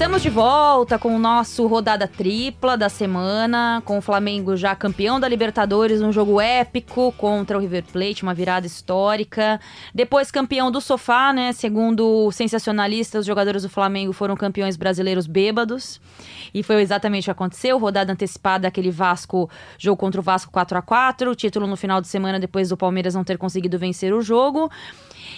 Estamos de volta com o nosso rodada tripla da semana, com o Flamengo já campeão da Libertadores, um jogo épico contra o River Plate, uma virada histórica. Depois campeão do sofá, né? Segundo sensacionalistas, os jogadores do Flamengo foram campeões brasileiros bêbados. E foi exatamente o que aconteceu. Rodada antecipada, aquele Vasco, jogo contra o Vasco 4 a 4 título no final de semana depois do Palmeiras não ter conseguido vencer o jogo.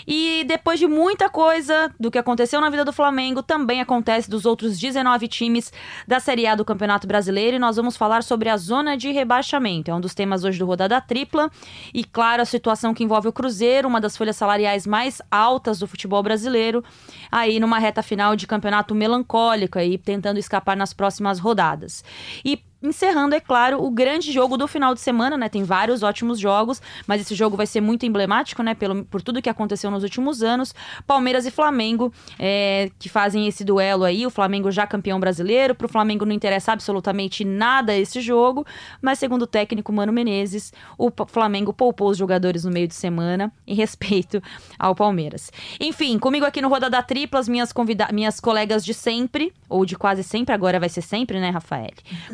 E depois de muita coisa do que aconteceu na vida do Flamengo, também acontece dos outros 19 times da Série A do Campeonato Brasileiro. E nós vamos falar sobre a zona de rebaixamento. É um dos temas hoje do Rodada Tripla. E, claro, a situação que envolve o Cruzeiro, uma das folhas salariais mais altas do futebol brasileiro, aí numa reta final de campeonato melancólico, aí tentando escapar nas próximas rodadas. E encerrando, é claro, o grande jogo do final de semana, né? Tem vários ótimos jogos, mas esse jogo vai ser muito emblemático, né? Pelo, por tudo que aconteceu nos últimos anos. Palmeiras e Flamengo, é, que fazem esse duelo aí. O Flamengo já campeão brasileiro. Para o Flamengo não interessa absolutamente nada esse jogo, mas segundo o técnico Mano Menezes, o Flamengo poupou os jogadores no meio de semana em respeito ao Palmeiras. Enfim, comigo aqui no Rodada Triplas, minhas, convida minhas colegas de sempre, ou de quase sempre, agora vai ser sempre, né, Rafael?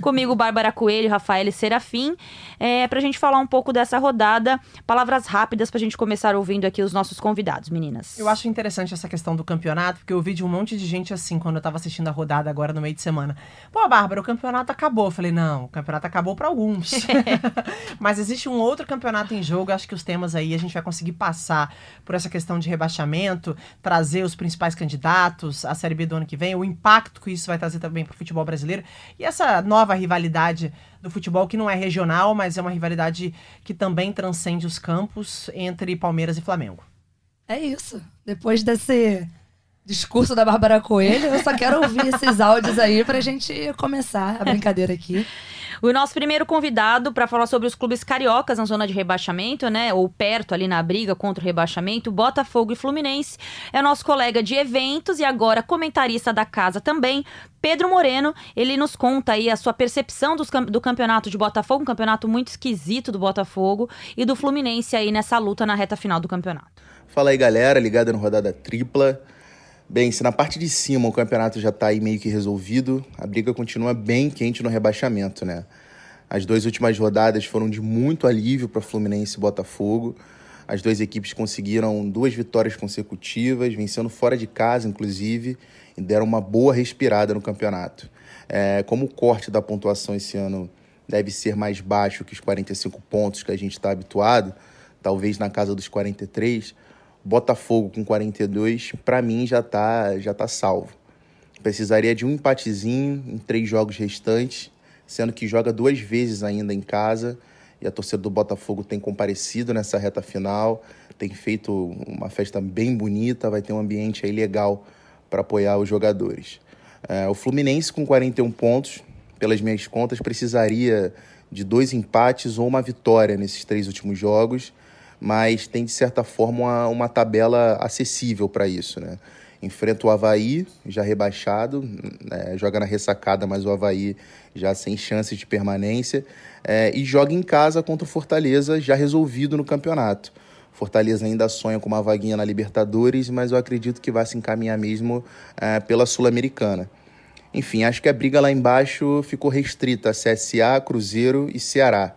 Comigo Bárbara Coelho, Rafael Serafim, é, para a gente falar um pouco dessa rodada. Palavras rápidas para a gente começar ouvindo aqui os nossos convidados, meninas. Eu acho interessante essa questão do campeonato, porque eu vi de um monte de gente assim quando eu estava assistindo a rodada agora no meio de semana. Pô, Bárbara, o campeonato acabou. Eu falei, não, o campeonato acabou para alguns. Mas existe um outro campeonato em jogo, acho que os temas aí a gente vai conseguir passar por essa questão de rebaixamento, trazer os principais candidatos, a Série B do ano que vem, o impacto que isso vai trazer também para o futebol brasileiro e essa nova rivalidade rivalidade do futebol que não é regional, mas é uma rivalidade que também transcende os campos entre Palmeiras e Flamengo. É isso. Depois desse discurso da Bárbara Coelho, eu só quero ouvir esses áudios aí pra gente começar a brincadeira aqui. O nosso primeiro convidado para falar sobre os clubes cariocas na zona de rebaixamento, né? Ou perto ali na briga contra o rebaixamento, Botafogo e Fluminense. É nosso colega de eventos e agora comentarista da casa também, Pedro Moreno. Ele nos conta aí a sua percepção dos, do campeonato de Botafogo, um campeonato muito esquisito do Botafogo e do Fluminense aí nessa luta na reta final do campeonato. Fala aí, galera, ligada no rodada tripla. Bem, se na parte de cima o campeonato já está aí meio que resolvido, a briga continua bem quente no rebaixamento, né? As duas últimas rodadas foram de muito alívio para Fluminense e Botafogo. As duas equipes conseguiram duas vitórias consecutivas, vencendo fora de casa, inclusive, e deram uma boa respirada no campeonato. É, como o corte da pontuação esse ano deve ser mais baixo que os 45 pontos que a gente está habituado, talvez na casa dos 43, Botafogo com 42, para mim já tá, já tá salvo. Precisaria de um empatezinho em três jogos restantes, sendo que joga duas vezes ainda em casa e a torcida do Botafogo tem comparecido nessa reta final, tem feito uma festa bem bonita, vai ter um ambiente aí legal para apoiar os jogadores. É, o Fluminense com 41 pontos, pelas minhas contas, precisaria de dois empates ou uma vitória nesses três últimos jogos mas tem de certa forma uma, uma tabela acessível para isso, né? Enfrenta o Havaí, já rebaixado, né? joga na ressacada, mas o Havaí já sem chances de permanência, é, e joga em casa contra o Fortaleza, já resolvido no campeonato. Fortaleza ainda sonha com uma vaguinha na Libertadores, mas eu acredito que vai se encaminhar mesmo é, pela Sul-Americana. Enfim, acho que a briga lá embaixo ficou restrita a CSA, Cruzeiro e Ceará,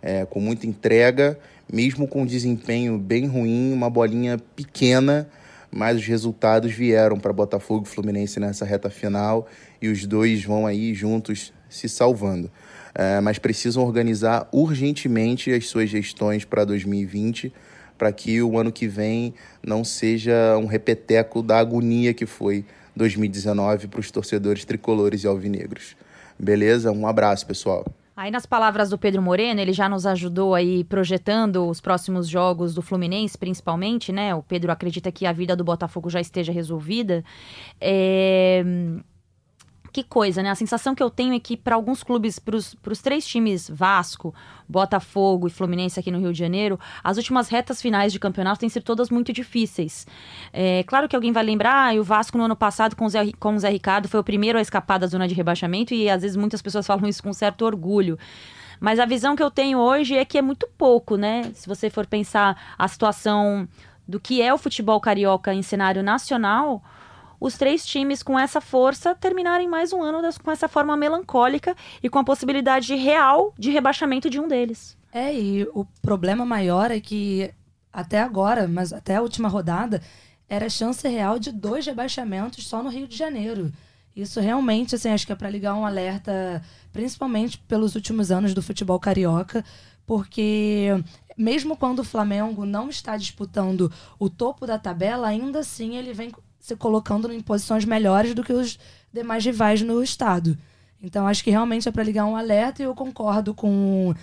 é, com muita entrega mesmo com desempenho bem ruim, uma bolinha pequena, mas os resultados vieram para Botafogo e Fluminense nessa reta final e os dois vão aí juntos se salvando. É, mas precisam organizar urgentemente as suas gestões para 2020 para que o ano que vem não seja um repeteco da agonia que foi 2019 para os torcedores tricolores e alvinegros. Beleza? Um abraço, pessoal. Aí nas palavras do Pedro Moreno, ele já nos ajudou aí projetando os próximos jogos do Fluminense, principalmente, né? O Pedro acredita que a vida do Botafogo já esteja resolvida. É que coisa, né? A sensação que eu tenho é que para alguns clubes, para os três times Vasco, Botafogo e Fluminense aqui no Rio de Janeiro, as últimas retas finais de campeonato têm sido todas muito difíceis. É claro que alguém vai lembrar, ah, o Vasco no ano passado com o, Zé, com o Zé Ricardo foi o primeiro a escapar da zona de rebaixamento e às vezes muitas pessoas falam isso com certo orgulho. Mas a visão que eu tenho hoje é que é muito pouco, né? Se você for pensar a situação do que é o futebol carioca em cenário nacional, os três times com essa força terminarem mais um ano das, com essa forma melancólica e com a possibilidade real de rebaixamento de um deles. É, e o problema maior é que até agora, mas até a última rodada, era chance real de dois rebaixamentos só no Rio de Janeiro. Isso realmente, assim, acho que é para ligar um alerta, principalmente pelos últimos anos do futebol carioca, porque mesmo quando o Flamengo não está disputando o topo da tabela, ainda assim ele vem se colocando em posições melhores do que os demais rivais no estado. Então acho que realmente é para ligar um alerta e eu concordo com o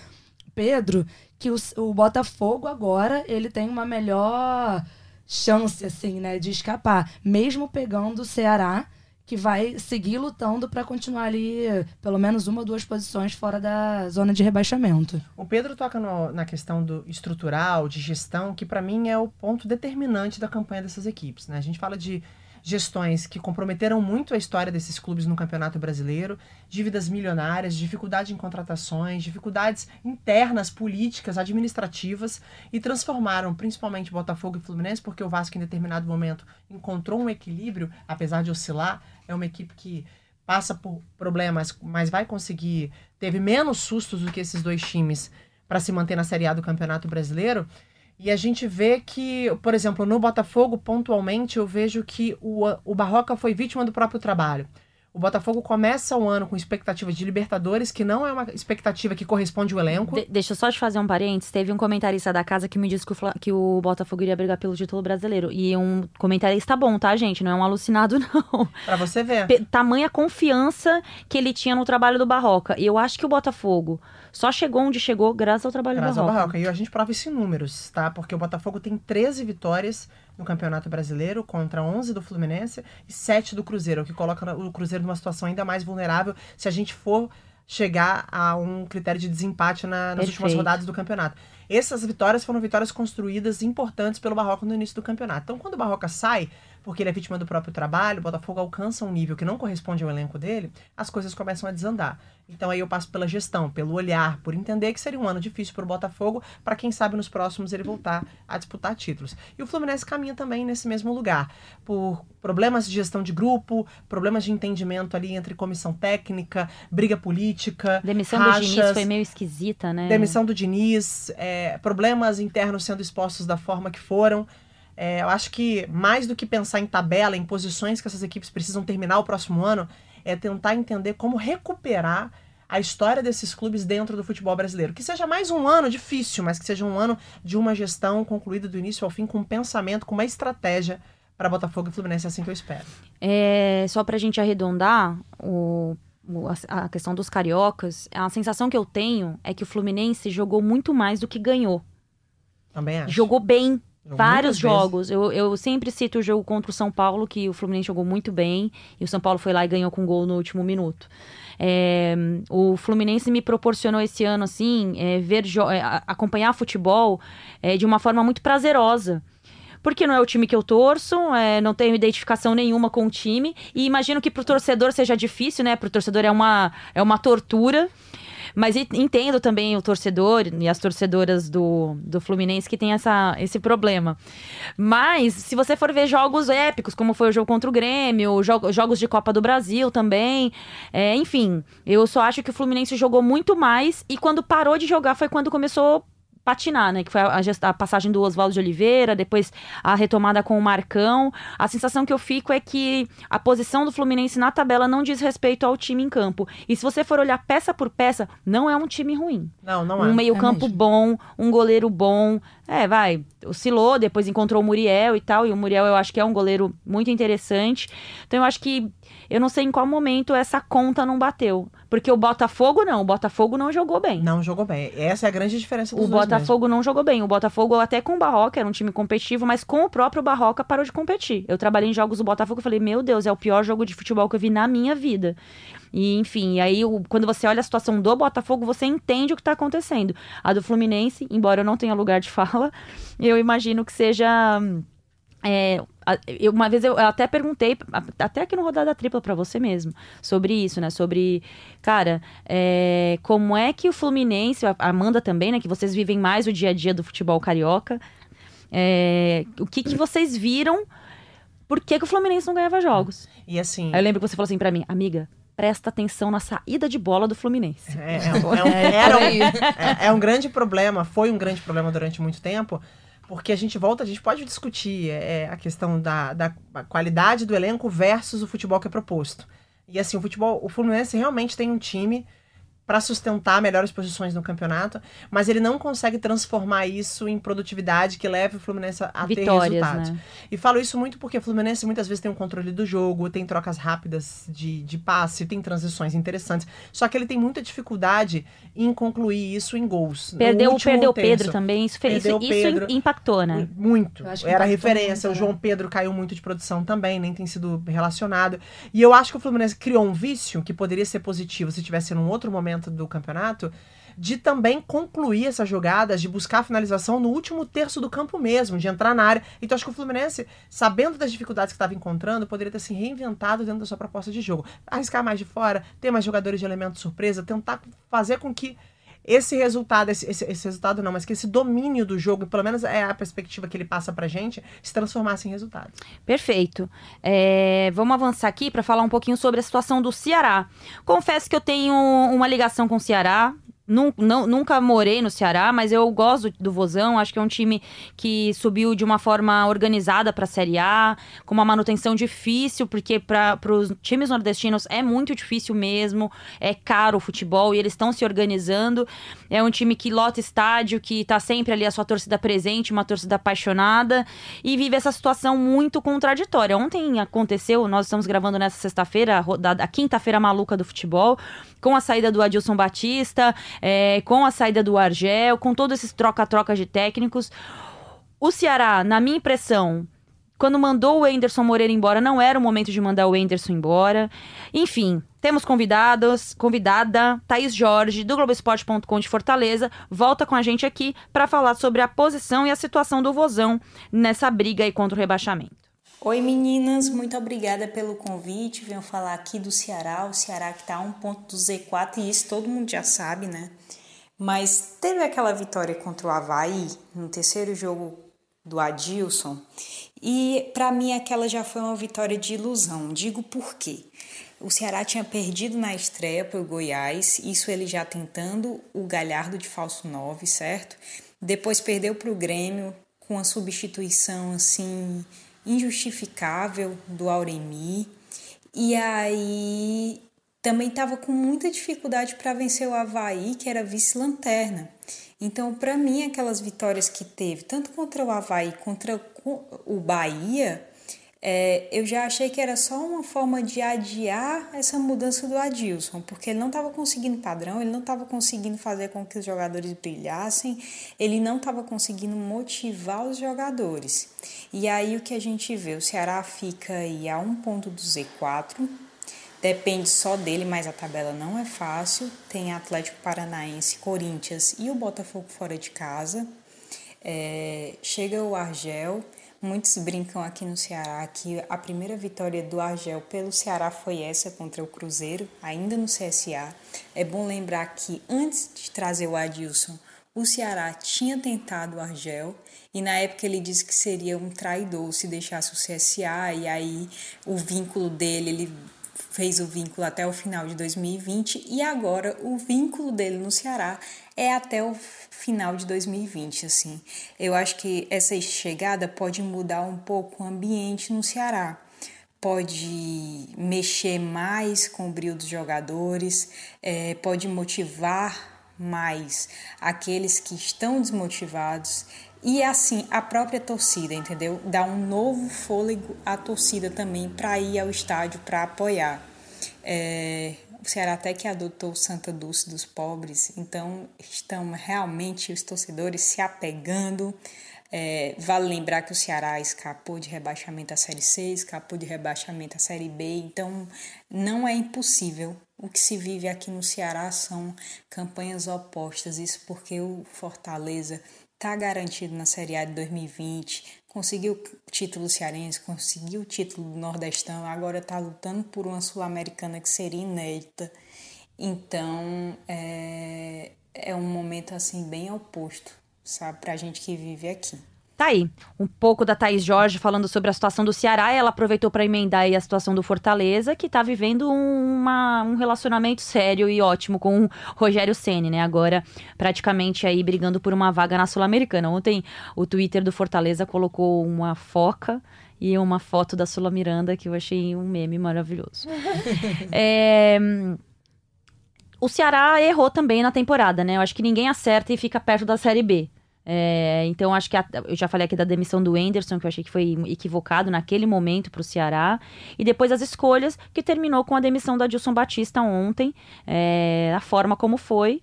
Pedro que o, o Botafogo agora ele tem uma melhor chance assim, né, de escapar, mesmo pegando o Ceará que vai seguir lutando para continuar ali pelo menos uma ou duas posições fora da zona de rebaixamento. O Pedro toca no, na questão do estrutural, de gestão, que para mim é o ponto determinante da campanha dessas equipes. Né? A gente fala de gestões que comprometeram muito a história desses clubes no Campeonato Brasileiro, dívidas milionárias, dificuldade em contratações, dificuldades internas, políticas, administrativas e transformaram principalmente Botafogo e Fluminense, porque o Vasco em determinado momento encontrou um equilíbrio, apesar de oscilar, é uma equipe que passa por problemas, mas vai conseguir, teve menos sustos do que esses dois times para se manter na Série A do Campeonato Brasileiro. E a gente vê que, por exemplo, no Botafogo, pontualmente, eu vejo que o, o Barroca foi vítima do próprio trabalho. O Botafogo começa o ano com expectativa de Libertadores, que não é uma expectativa que corresponde ao elenco. De deixa eu só te fazer um parênteses. Teve um comentarista da casa que me disse que o, que o Botafogo iria brigar pelo título brasileiro. E um comentarista bom, tá, gente? Não é um alucinado, não. Pra você ver. P tamanha confiança que ele tinha no trabalho do Barroca. E eu acho que o Botafogo só chegou onde chegou graças ao trabalho graças do Barroca. Graças ao Barroca. E a gente prova isso em números, tá? Porque o Botafogo tem 13 vitórias no Campeonato Brasileiro contra 11 do Fluminense e 7 do Cruzeiro, o que coloca o Cruzeiro numa situação ainda mais vulnerável se a gente for chegar a um critério de desempate na, nas últimas rodadas do campeonato. Essas vitórias foram vitórias construídas importantes pelo Barroca no início do campeonato. Então, quando o Barroca sai, porque ele é vítima do próprio trabalho, o Botafogo alcança um nível que não corresponde ao elenco dele, as coisas começam a desandar. Então aí eu passo pela gestão, pelo olhar, por entender que seria um ano difícil para o Botafogo, para quem sabe nos próximos ele voltar a disputar títulos. E o Fluminense caminha também nesse mesmo lugar, por problemas de gestão de grupo, problemas de entendimento ali entre comissão técnica, briga política, demissão rachas, do Diniz foi meio esquisita, né? Demissão do Diniz, é, problemas internos sendo expostos da forma que foram. É, eu acho que mais do que pensar em tabela, em posições que essas equipes precisam terminar o próximo ano, é tentar entender como recuperar a história desses clubes dentro do futebol brasileiro. Que seja mais um ano difícil, mas que seja um ano de uma gestão concluída do início ao fim, com um pensamento, com uma estratégia para Botafogo e Fluminense, é assim que eu espero. É, só para a gente arredondar o, a questão dos cariocas, a sensação que eu tenho é que o Fluminense jogou muito mais do que ganhou. Também acho. Jogou bem, Vários jogos. Eu, eu sempre cito o jogo contra o São Paulo, que o Fluminense jogou muito bem. E o São Paulo foi lá e ganhou com gol no último minuto. É, o Fluminense me proporcionou esse ano, assim, é, ver é, acompanhar futebol é, de uma forma muito prazerosa porque não é o time que eu torço, é, não tenho identificação nenhuma com o time, e imagino que pro torcedor seja difícil, né? Pro torcedor é uma, é uma tortura. Mas entendo também o torcedor e as torcedoras do, do Fluminense que tem essa, esse problema. Mas, se você for ver jogos épicos, como foi o jogo contra o Grêmio, jo jogos de Copa do Brasil também, é, enfim, eu só acho que o Fluminense jogou muito mais e quando parou de jogar foi quando começou patinar, né? Que foi a, a, passagem do Oswaldo de Oliveira, depois a retomada com o Marcão. A sensação que eu fico é que a posição do Fluminense na tabela não diz respeito ao time em campo. E se você for olhar peça por peça, não é um time ruim. Não, não é. Um meio-campo é bom, um goleiro bom. É, vai, oscilou, depois encontrou o Muriel e tal. E o Muriel eu acho que é um goleiro muito interessante. Então eu acho que eu não sei em qual momento essa conta não bateu. Porque o Botafogo não, o Botafogo não jogou bem. Não jogou bem. Essa é a grande diferença dos O Botafogo mesmo. não jogou bem. O Botafogo, até com o Barroca, era um time competitivo, mas com o próprio Barroca parou de competir. Eu trabalhei em jogos do Botafogo e falei, meu Deus, é o pior jogo de futebol que eu vi na minha vida. E, enfim, aí o, quando você olha a situação do Botafogo, você entende o que está acontecendo. A do Fluminense, embora eu não tenha lugar de fala, eu imagino que seja. É, eu, uma vez eu até perguntei, até aqui no Rodada Tripla para você mesmo, sobre isso, né? Sobre, cara, é, como é que o Fluminense, a Amanda também, né? Que vocês vivem mais o dia a dia do futebol carioca. É, o que, que vocês viram por que, que o Fluminense não ganhava jogos. E assim. Aí eu lembro que você falou assim pra mim, amiga, presta atenção na saída de bola do Fluminense. É, é um, é um- um- é- é um grande problema, foi um grande problema durante muito tempo, porque a gente volta, a gente pode discutir é, a questão da, da qualidade do elenco versus o futebol que é proposto. E assim, o futebol, o Fluminense realmente tem um time para sustentar melhores posições no campeonato, mas ele não consegue transformar isso em produtividade que leve o Fluminense a a ter Vitórias, resultados. né? E falo isso muito porque o Fluminense muitas vezes tem um controle do jogo, tem trocas rápidas de, de passe, tem transições interessantes. Só que ele tem muita dificuldade em concluir isso em gols. Perdeu, perdeu o. Pedro também, isso, fez, isso, Pedro. isso impactou, né? Muito. Eu acho que Era impactou referência. muito, o João né? Pedro caiu muito de produção também, nem tem sido relacionado. E eu acho que o Fluminense criou um vício que poderia ser positivo se tivesse num outro momento do campeonato. De também concluir essas jogadas, de buscar a finalização no último terço do campo mesmo, de entrar na área. Então acho que o Fluminense, sabendo das dificuldades que estava encontrando, poderia ter se reinventado dentro da sua proposta de jogo. Arriscar mais de fora, ter mais jogadores de elemento surpresa, tentar fazer com que esse resultado, esse, esse, esse resultado não, mas que esse domínio do jogo, pelo menos é a perspectiva que ele passa pra gente, se transformasse em resultados. Perfeito. É, vamos avançar aqui para falar um pouquinho sobre a situação do Ceará. Confesso que eu tenho uma ligação com o Ceará. Não- nunca morei no Ceará, mas eu gosto do Vozão. Acho que é um time que subiu de uma forma organizada para a Série A, com uma manutenção difícil, porque para os times nordestinos é muito difícil mesmo. É caro o futebol e eles estão se organizando. É um time que lota estádio, que tá sempre ali a sua torcida presente, uma torcida apaixonada e vive essa situação muito contraditória. Ontem aconteceu, nós estamos gravando nessa sexta-feira, a quinta-feira maluca do futebol, com a saída do Adilson Batista, é, com a saída do Argel, com todos esses troca-troca de técnicos. O Ceará, na minha impressão, quando mandou o Enderson Moreira embora, não era o momento de mandar o Enderson embora. Enfim, temos convidados, convidada, Thaís Jorge, do Globoesporte.com de Fortaleza, volta com a gente aqui para falar sobre a posição e a situação do Vozão nessa briga aí contra o rebaixamento. Oi meninas, muito obrigada pelo convite. Venho falar aqui do Ceará, o Ceará que está a um ponto do Z4 e isso todo mundo já sabe, né? Mas teve aquela vitória contra o Havaí no terceiro jogo do Adilson e para mim aquela já foi uma vitória de ilusão. Digo por quê? O Ceará tinha perdido na estreia para o Goiás, isso ele já tentando o Galhardo de falso 9, certo? Depois perdeu para o Grêmio com a substituição assim injustificável do Auremi. E aí também estava com muita dificuldade para vencer o Havaí, que era vice-lanterna. Então, para mim, aquelas vitórias que teve, tanto contra o Havaí contra o Bahia, é, eu já achei que era só uma forma de adiar essa mudança do Adilson, porque ele não estava conseguindo padrão, ele não estava conseguindo fazer com que os jogadores brilhassem, ele não estava conseguindo motivar os jogadores. E aí o que a gente vê, o Ceará fica aí a um ponto do Z4, depende só dele, mas a tabela não é fácil. Tem Atlético Paranaense, Corinthians e o Botafogo fora de casa. É, chega o Argel. Muitos brincam aqui no Ceará que a primeira vitória do Argel pelo Ceará foi essa contra o Cruzeiro, ainda no CSA. É bom lembrar que antes de trazer o Adilson, o Ceará tinha tentado o Argel e na época ele disse que seria um traidor se deixasse o CSA e aí o vínculo dele, ele fez o vínculo até o final de 2020 e agora o vínculo dele no Ceará é até o final de 2020, assim. Eu acho que essa chegada pode mudar um pouco o ambiente no Ceará. Pode mexer mais com o brilho dos jogadores, é, pode motivar mais aqueles que estão desmotivados e assim a própria torcida, entendeu? Dá um novo fôlego à torcida também para ir ao estádio para apoiar. É, o Ceará até que adotou Santa Dulce dos pobres, então estão realmente os torcedores se apegando. É, vale lembrar que o Ceará escapou de rebaixamento à Série C, escapou de rebaixamento à Série B, então não é impossível. O que se vive aqui no Ceará são campanhas opostas, isso porque o Fortaleza está garantido na Série A de 2020, conseguiu o título cearense, conseguiu o título do Nordestão, agora está lutando por uma Sul-Americana que seria inédita. Então é, é um momento assim bem oposto, sabe, para a gente que vive aqui. Tá aí. Um pouco da Thaís Jorge falando sobre a situação do Ceará. Ela aproveitou para emendar aí a situação do Fortaleza, que tá vivendo uma, um relacionamento sério e ótimo com o Rogério Ceni, né? Agora, praticamente aí brigando por uma vaga na Sul-Americana. Ontem, o Twitter do Fortaleza colocou uma foca e uma foto da Sula Miranda que eu achei um meme maravilhoso. é, o Ceará errou também na temporada, né? Eu acho que ninguém acerta e fica perto da Série B. É, então, acho que a, eu já falei aqui da demissão do Anderson, que eu achei que foi equivocado naquele momento para o Ceará. E depois as escolhas, que terminou com a demissão da Dilson Batista ontem, é, a forma como foi.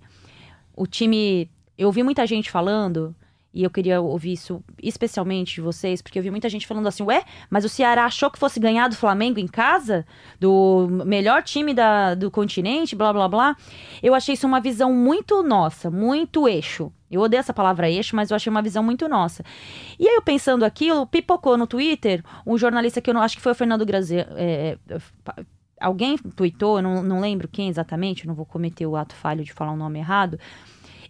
O time. Eu vi muita gente falando e eu queria ouvir isso especialmente de vocês, porque eu vi muita gente falando assim: ué, mas o Ceará achou que fosse ganhar do Flamengo em casa? Do melhor time da, do continente, blá blá blá. Eu achei isso uma visão muito nossa, muito eixo. Eu odeio essa palavra eixo, mas eu achei uma visão muito nossa. E aí, eu pensando aquilo, pipocou no Twitter um jornalista que eu não acho que foi o Fernando Grazer. É, alguém tweetou, não, não lembro quem exatamente, não vou cometer o ato falho de falar o um nome errado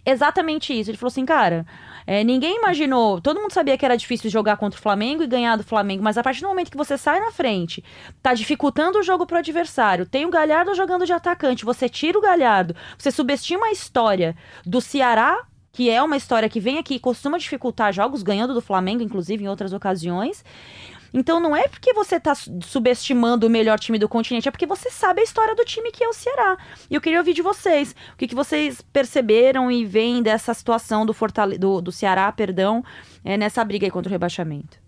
exatamente isso. Ele falou assim, cara, é, ninguém imaginou, todo mundo sabia que era difícil jogar contra o Flamengo e ganhar do Flamengo, mas a partir do momento que você sai na frente, tá dificultando o jogo pro adversário, tem o Galhardo jogando de atacante, você tira o Galhardo, você subestima a história do Ceará que é uma história que vem aqui e costuma dificultar jogos, ganhando do Flamengo, inclusive, em outras ocasiões. Então não é porque você está subestimando o melhor time do continente, é porque você sabe a história do time que é o Ceará. E eu queria ouvir de vocês. O que, que vocês perceberam e veem dessa situação do, Fortale do, do Ceará, perdão, é, nessa briga aí contra o rebaixamento?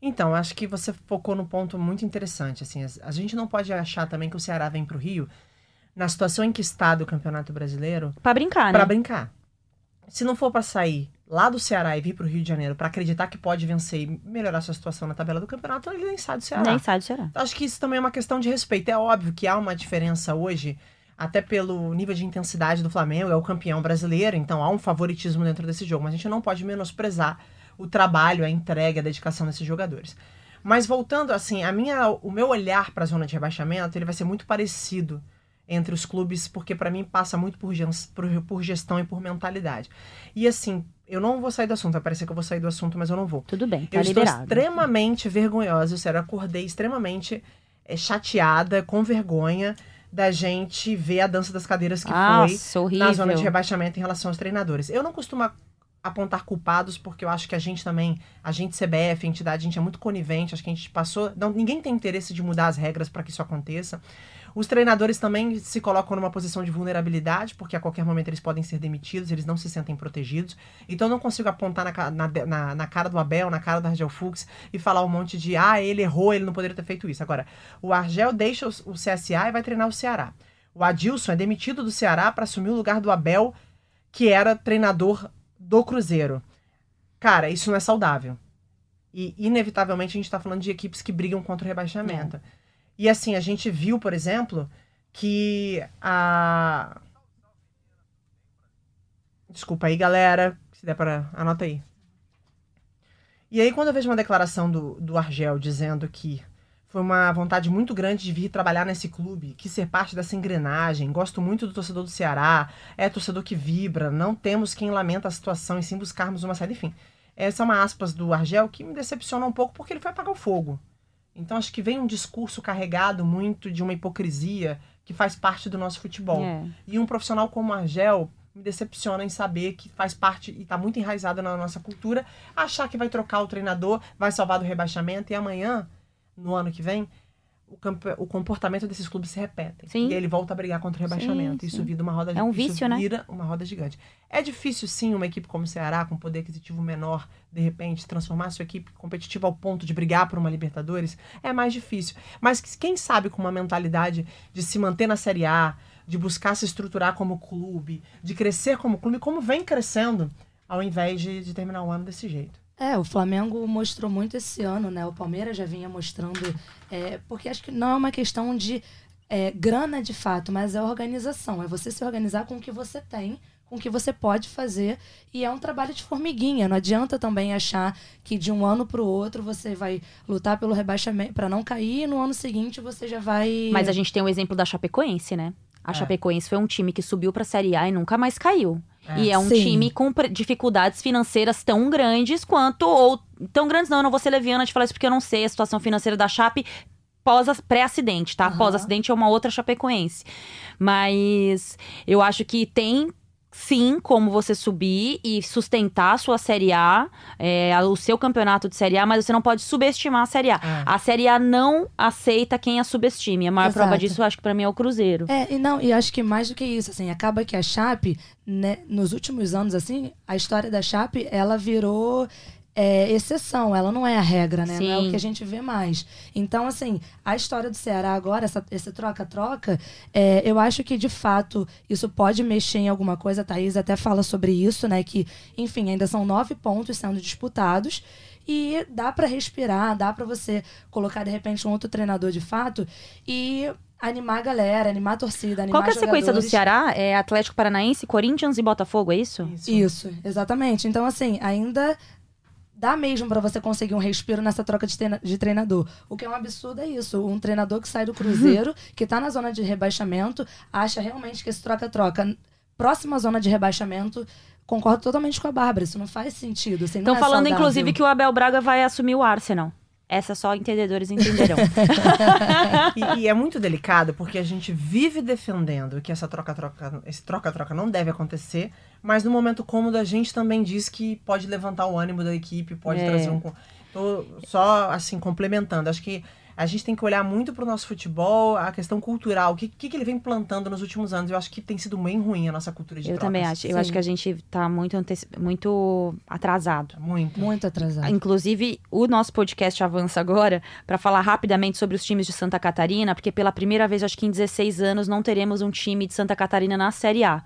Então, acho que você focou no ponto muito interessante. Assim, a gente não pode achar também que o Ceará vem para o Rio na situação em que está do Campeonato Brasileiro. Para brincar, né? Para brincar. Se não for para sair lá do Ceará e vir para o Rio de Janeiro para acreditar que pode vencer e melhorar sua situação na tabela do campeonato, ele nem sai do Ceará. Nem sai do Ceará. Acho que isso também é uma questão de respeito. É óbvio que há uma diferença hoje, até pelo nível de intensidade do Flamengo, é o campeão brasileiro, então há um favoritismo dentro desse jogo, mas a gente não pode menosprezar o trabalho, a entrega, a dedicação desses jogadores. Mas voltando assim, a minha, o meu olhar para a zona de rebaixamento, ele vai ser muito parecido entre os clubes, porque para mim passa muito por, por, gestão e por mentalidade. E assim, eu não vou sair do assunto, vai parecer que eu vou sair do assunto, mas eu não vou. Tudo bem, tá Eu liberado. estou extremamente vergonhosa, eu sério, acordei extremamente é, chateada, com vergonha da gente ver a dança das cadeiras que Nossa, foi horrível. na zona de rebaixamento em relação aos treinadores. Eu não costumo apontar culpados, porque eu acho que a gente também, a gente CBF, a entidade, a gente é muito conivente, acho que a gente passou, não, ninguém tem interesse de mudar as regras para que isso aconteça. Os treinadores também se colocam numa posição de vulnerabilidade, porque a qualquer momento eles podem ser demitidos, eles não se sentem protegidos. Então eu não consigo apontar na, na, na, na cara do Abel, na cara do Argel Fux e falar um monte de ah, ele errou, ele não poderia ter feito isso. Agora, o Argel deixa o, o CSA e vai treinar o Ceará. O Adilson é demitido do Ceará para assumir o lugar do Abel, que era treinador do Cruzeiro. Cara, isso não é saudável. E, inevitavelmente, a gente está falando de equipes que brigam contra o rebaixamento. É. E assim, a gente viu, por exemplo, que a. Desculpa aí, galera. Se der para. Anota aí. E aí, quando eu vejo uma declaração do, do Argel dizendo que foi uma vontade muito grande de vir trabalhar nesse clube, que ser parte dessa engrenagem, gosto muito do torcedor do Ceará, é torcedor que vibra, não temos quem lamenta a situação e sim buscarmos uma saída. Enfim, essa é uma aspas do Argel que me decepciona um pouco porque ele foi apagar o fogo. Então acho que vem um discurso carregado muito de uma hipocrisia que faz parte do nosso futebol. É. E um profissional como Argel me decepciona em saber que faz parte e está muito enraizado na nossa cultura, achar que vai trocar o treinador, vai salvar do rebaixamento e amanhã, no ano que vem, o, o, comportamento desses clubes se repete. Sim. E ele volta a brigar contra o rebaixamento. Sim, Isso sim. vira uma roda É um vício, né? Vira uma roda gigante. É difícil, sim, uma equipe como o Ceará, com poder aquisitivo menor, de repente, transformar sua equipe competitiva ao ponto de brigar por uma Libertadores. É mais difícil. Mas quem sabe com uma mentalidade de se manter na Série A, de buscar se estruturar como clube, de crescer como clube, como vem crescendo, ao invés de, de terminar o ano desse jeito. É, o Flamengo mostrou muito esse ano, né? O Palmeiras já vinha mostrando. É, porque acho que não é uma questão de é, grana de fato, mas é organização. É você se organizar com o que você tem, com o que você pode fazer. E é um trabalho de formiguinha. Não adianta também achar que de um ano para o outro você vai lutar pelo rebaixamento para não cair e no ano seguinte você já vai. Mas a gente tem o exemplo da Chapecoense, né? A é. Chapecoense foi um time que subiu para a Série A e nunca mais caiu. É. E é um Sim. time com dificuldades financeiras tão grandes quanto ou tão grandes não, eu não vou ser leviana de falar isso porque eu não sei a situação financeira da Chape pós pré-acidente, tá? Uhum. Pós-acidente é uma outra Chapecoense. Mas eu acho que tem sim como você subir e sustentar a sua Série A, é, o seu campeonato de Série A, mas você não pode subestimar a Série A. É. A Série A não aceita quem a subestime. A maior Exato. prova disso, eu acho que para mim é o Cruzeiro. É, e não, e acho que mais do que isso, assim, acaba que a Chape, né, nos últimos anos, assim, a história da Chape, ela virou é exceção, ela não é a regra, né? Sim. Não é o que a gente vê mais. Então, assim, a história do Ceará agora, essa, esse troca-troca, é, eu acho que de fato isso pode mexer em alguma coisa. A Thaís até fala sobre isso, né? Que, enfim, ainda são nove pontos sendo disputados. E dá para respirar, dá para você colocar de repente um outro treinador de fato e animar a galera, animar a torcida, animar Qual que é a sequência do Ceará? É Atlético Paranaense, Corinthians e Botafogo, é isso? Isso, isso exatamente. Então, assim, ainda dá mesmo para você conseguir um respiro nessa troca de, treina de treinador. O que é um absurdo é isso. Um treinador que sai do Cruzeiro, que tá na zona de rebaixamento, acha realmente que esse troca-troca, próxima zona de rebaixamento, concordo totalmente com a Bárbara. Isso não faz sentido. Assim, Estão é falando, saudável. inclusive, que o Abel Braga vai assumir o Arsenal. Essa só entendedores entenderão. e, e, é muito delicado porque a gente vive defendendo que essa troca-troca, esse troca-troca não deve acontecer, mas no momento cômodo a gente também diz que pode levantar o ânimo da equipe, pode é. trazer um. Tô só assim complementando. Acho que a gente tem que olhar muito para o nosso futebol, a questão cultural, o que, que, que, ele vem plantando nos últimos anos. Eu acho que tem sido bem ruim a nossa cultura de Eu trocas. também acho. Eu Sim. acho que a gente está muito, muito atrasado. Muito. Muito atrasado. Inclusive, o nosso podcast avança agora para falar rapidamente sobre os times de Santa Catarina, porque pela primeira vez, acho que em 16 anos, não teremos um time de Santa Catarina na Série A.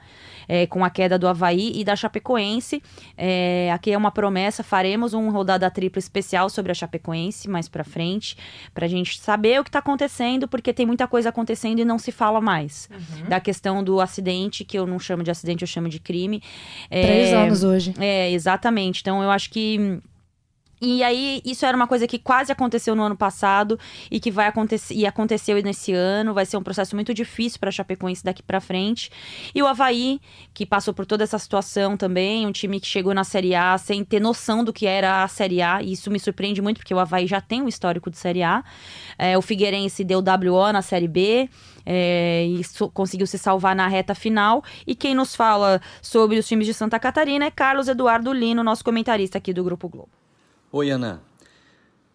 É, com a queda do Havaí e da Chapecoense. É, aqui é uma promessa, faremos um rodada tripla especial sobre a Chapecoense mais para frente, para a gente saber o que está acontecendo, porque tem muita coisa acontecendo e não se fala mais. Uhum. Da questão do acidente, que eu não chamo de acidente, eu chamo de crime. Três é, anos hoje. É, exatamente. Então eu acho que e aí, isso era uma coisa que quase aconteceu no ano passado e que vai acontecer e aconteceu nesse ano. Vai ser um processo muito difícil para a Chapecoense daqui para frente. E o Havaí, que passou por toda essa situação também, um time que chegou na Série A sem ter noção do que era a Série A, e isso me surpreende muito, porque o Havaí já tem um histórico de Série A. É, o Figueirense deu WO na Série B. É, e so, conseguiu se salvar na reta final. E quem nos fala sobre os times de Santa Catarina é Carlos Eduardo Lino, nosso comentarista aqui do Grupo Globo. Oi, Ana.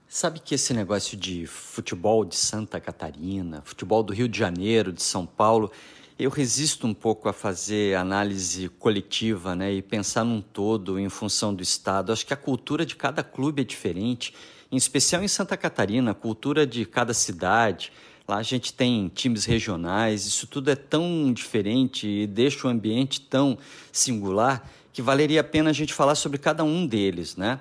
Sabe que esse negócio de futebol de Santa Catarina, futebol do Rio de Janeiro, de São Paulo, eu resisto um pouco a fazer análise coletiva né, e pensar num todo em função do Estado. Acho que a cultura de cada clube é diferente, em especial em Santa Catarina, a cultura de cada cidade. Lá a gente tem times regionais, isso tudo é tão diferente e deixa o ambiente tão singular que valeria a pena a gente falar sobre cada um deles, né?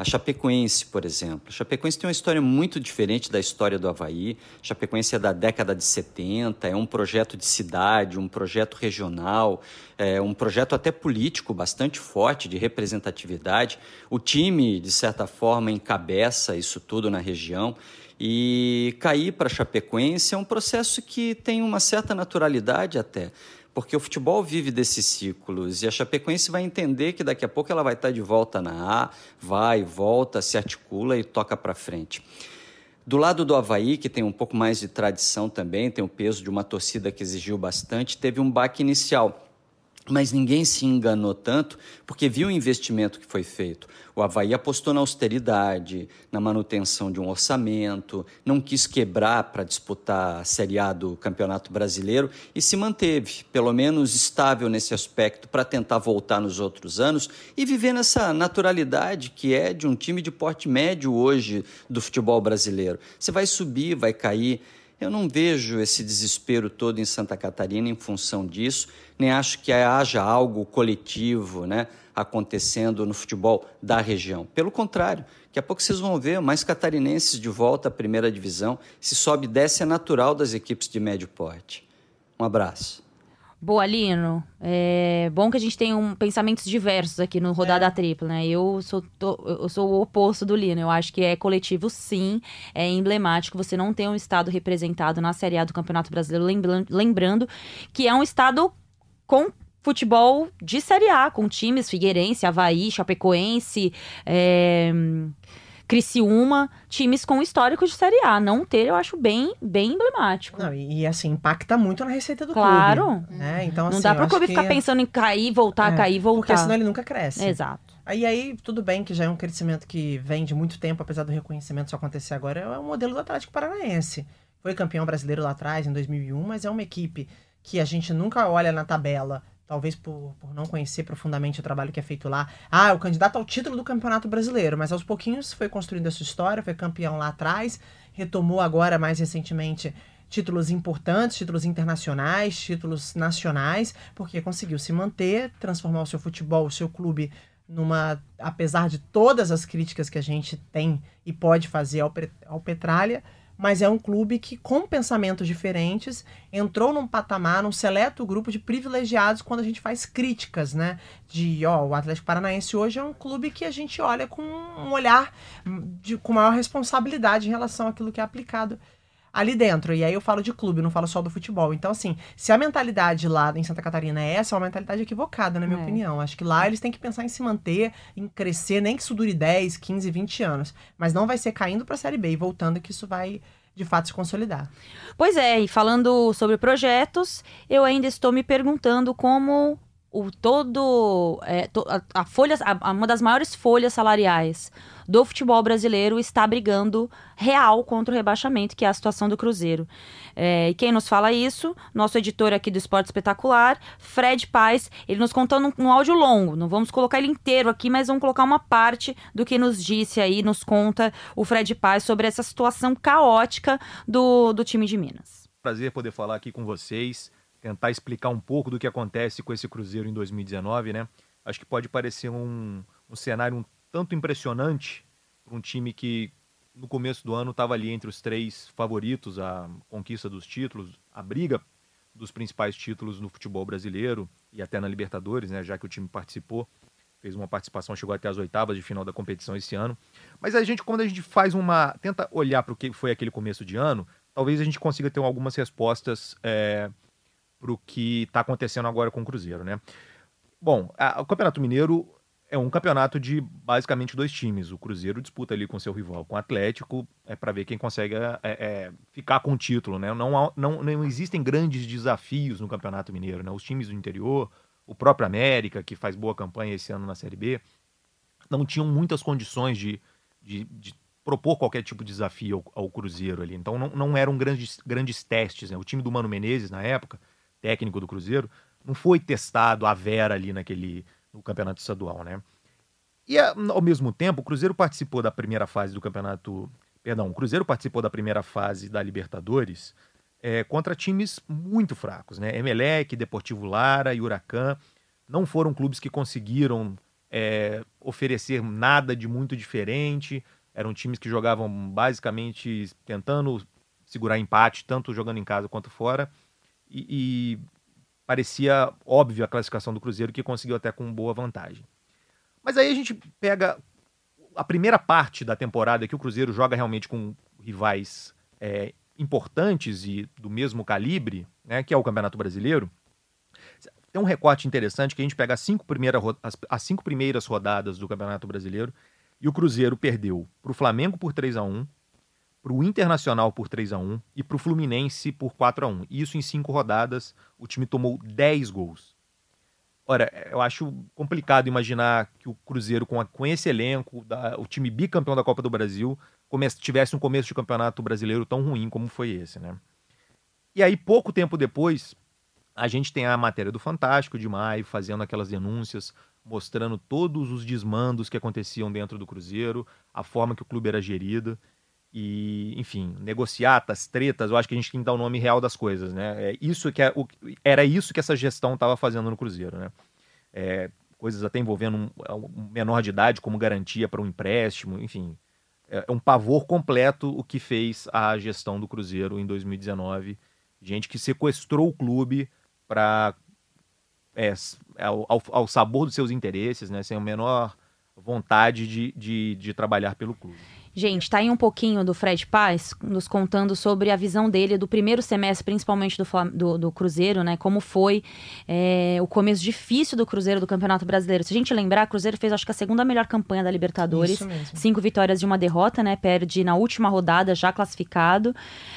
A Chapecoense, por exemplo. A Chapecoense tem uma história muito diferente da história do Havaí. A Chapecoense é da década de 70, é um projeto de cidade, um projeto regional, é um projeto até político bastante forte, de representatividade. O time, de certa forma, encabeça isso tudo na região. E cair para a Chapecoense é um processo que tem uma certa naturalidade até porque o futebol vive desses ciclos e a Chapecoense vai entender que daqui a pouco ela vai estar de volta na A, vai, volta, se articula e toca para frente. Do lado do Havaí, que tem um pouco mais de tradição também, tem o peso de uma torcida que exigiu bastante, teve um baque inicial. Mas ninguém se enganou tanto porque viu o investimento que foi feito. O Havaí apostou na austeridade, na manutenção de um orçamento, não quis quebrar para disputar a Série A do Campeonato Brasileiro e se manteve, pelo menos estável nesse aspecto, para tentar voltar nos outros anos e viver nessa naturalidade que é de um time de porte médio hoje do futebol brasileiro. Você vai subir, vai cair. Eu não vejo esse desespero todo em Santa Catarina em função disso, nem acho que haja algo coletivo né, acontecendo no futebol da região. Pelo contrário, daqui a pouco vocês vão ver mais catarinenses de volta à primeira divisão. Se sobe e desce é natural das equipes de médio porte. Um abraço. Boa, Lino. É bom que a gente tem um, pensamentos diversos aqui no Rodada é. Tripla, né? Eu sou, tô, eu sou o oposto do Lino. Eu acho que é coletivo, sim. É emblemático você não ter um estado representado na Série A do Campeonato Brasileiro. Lembrando, lembrando que é um estado com futebol de Série A, com times Figueirense, Havaí, Chapecoense, é, Criciúma, times com histórico de Série A. Não ter, eu acho bem, bem emblemático. Não, e, assim, impacta muito na receita do claro. clube. Claro. Né? Então, assim, Não dá para o clube ficar pensando em cair, voltar, é, cair, voltar. Porque senão ele nunca cresce. Exato. Aí, aí, tudo bem que já é um crescimento que vem de muito tempo, apesar do reconhecimento só acontecer agora, é o modelo do Atlético Paranaense. Foi campeão brasileiro lá atrás, em 2001, mas é uma equipe que a gente nunca olha na tabela talvez por, por não conhecer profundamente o trabalho que é feito lá. Ah, o candidato ao título do Campeonato Brasileiro, mas aos pouquinhos foi construindo a sua história, foi campeão lá atrás, retomou agora mais recentemente títulos importantes, títulos internacionais, títulos nacionais, porque conseguiu se manter, transformar o seu futebol, o seu clube numa, apesar de todas as críticas que a gente tem e pode fazer ao, ao Petralha, mas é um clube que, com pensamentos diferentes, entrou num patamar, num seleto grupo de privilegiados quando a gente faz críticas, né? De, ó, o Atlético Paranaense hoje é um clube que a gente olha com um olhar de, com maior responsabilidade em relação àquilo que é aplicado ali dentro. E aí eu falo de clube, não falo só do futebol. Então, assim, se a mentalidade lá em Santa Catarina é essa, é uma mentalidade equivocada, na minha é. opinião. Acho que lá eles têm que pensar em se manter, em crescer, nem que isso dure 10, 15, 20 anos. Mas não vai ser caindo para a Série B e voltando que isso vai de fato se consolidar. Pois é, e falando sobre projetos, eu ainda estou me perguntando como o todo é, to, a, a, folha, a, uma das maiores folhas salariais do futebol brasileiro está brigando real contra o rebaixamento, que é a situação do Cruzeiro. É, e quem nos fala isso? Nosso editor aqui do Esporte Espetacular, Fred Paz. Ele nos contou num, num áudio longo. Não vamos colocar ele inteiro aqui, mas vamos colocar uma parte do que nos disse aí, nos conta o Fred Paz sobre essa situação caótica do, do time de Minas. Prazer poder falar aqui com vocês tentar explicar um pouco do que acontece com esse Cruzeiro em 2019, né? Acho que pode parecer um, um cenário um tanto impressionante para um time que no começo do ano estava ali entre os três favoritos à conquista dos títulos, a briga dos principais títulos no futebol brasileiro e até na Libertadores, né? Já que o time participou, fez uma participação, chegou até as oitavas de final da competição esse ano. Mas a gente, quando a gente faz uma, tenta olhar para o que foi aquele começo de ano, talvez a gente consiga ter algumas respostas é, para o que está acontecendo agora com o Cruzeiro, né? Bom, a, o Campeonato Mineiro é um campeonato de basicamente dois times. O Cruzeiro disputa ali com seu rival, com o Atlético, é para ver quem consegue é, é, ficar com o título, né? Não, não, não existem grandes desafios no Campeonato Mineiro, né? Os times do interior, o próprio América, que faz boa campanha esse ano na Série B, não tinham muitas condições de, de, de propor qualquer tipo de desafio ao, ao, Cruzeiro ali. Então não, não eram grandes, grandes testes, né? O time do Mano Menezes, na época, técnico do Cruzeiro, não foi testado a vera ali naquele no campeonato estadual, né? E ao mesmo tempo, o Cruzeiro participou da primeira fase do campeonato, perdão, o Cruzeiro participou da primeira fase da Libertadores é, contra times muito fracos, né? Emelec, Deportivo Lara e Huracan não foram clubes que conseguiram é, oferecer nada de muito diferente. Eram times que jogavam basicamente tentando segurar empate, tanto jogando em casa quanto fora e, e parecia óbvio a classificação do Cruzeiro, que conseguiu até com boa vantagem. Mas aí a gente pega a primeira parte da temporada que o Cruzeiro joga realmente com rivais é, importantes e do mesmo calibre, né, que é o Campeonato Brasileiro. Tem um recorte interessante que a gente pega as cinco, as, as cinco primeiras rodadas do Campeonato Brasileiro e o Cruzeiro perdeu para o Flamengo por 3 a 1 para o Internacional por 3 a 1 e para o Fluminense por 4 a 1 Isso em cinco rodadas, o time tomou 10 gols. Ora, eu acho complicado imaginar que o Cruzeiro, com, a, com esse elenco, da, o time bicampeão da Copa do Brasil, comece, tivesse um começo de campeonato brasileiro tão ruim como foi esse, né? E aí, pouco tempo depois, a gente tem a matéria do Fantástico de maio, fazendo aquelas denúncias, mostrando todos os desmandos que aconteciam dentro do Cruzeiro, a forma que o clube era gerido e, enfim, negociatas, tretas, eu acho que a gente tem que dar o nome real das coisas, né? É isso que é, o, era isso que essa gestão estava fazendo no Cruzeiro, né? É, coisas até envolvendo um, um, menor de idade como garantia para um empréstimo, enfim. É, é um pavor completo o que fez a gestão do Cruzeiro em 2019. Gente que sequestrou o clube para é, ao, ao, sabor dos seus interesses, né? Sem a menor vontade de, de, de trabalhar pelo clube. Gente, tá aí um pouquinho do Fred Paz nos contando sobre a visão dele do primeiro semestre, principalmente do, do, do Cruzeiro, né? Como foi é, o começo difícil do Cruzeiro do Campeonato Brasileiro. Se a gente lembrar, o Cruzeiro fez acho que a segunda melhor campanha da Libertadores. Cinco vitórias de uma derrota, né? Perde na última rodada, já classificado.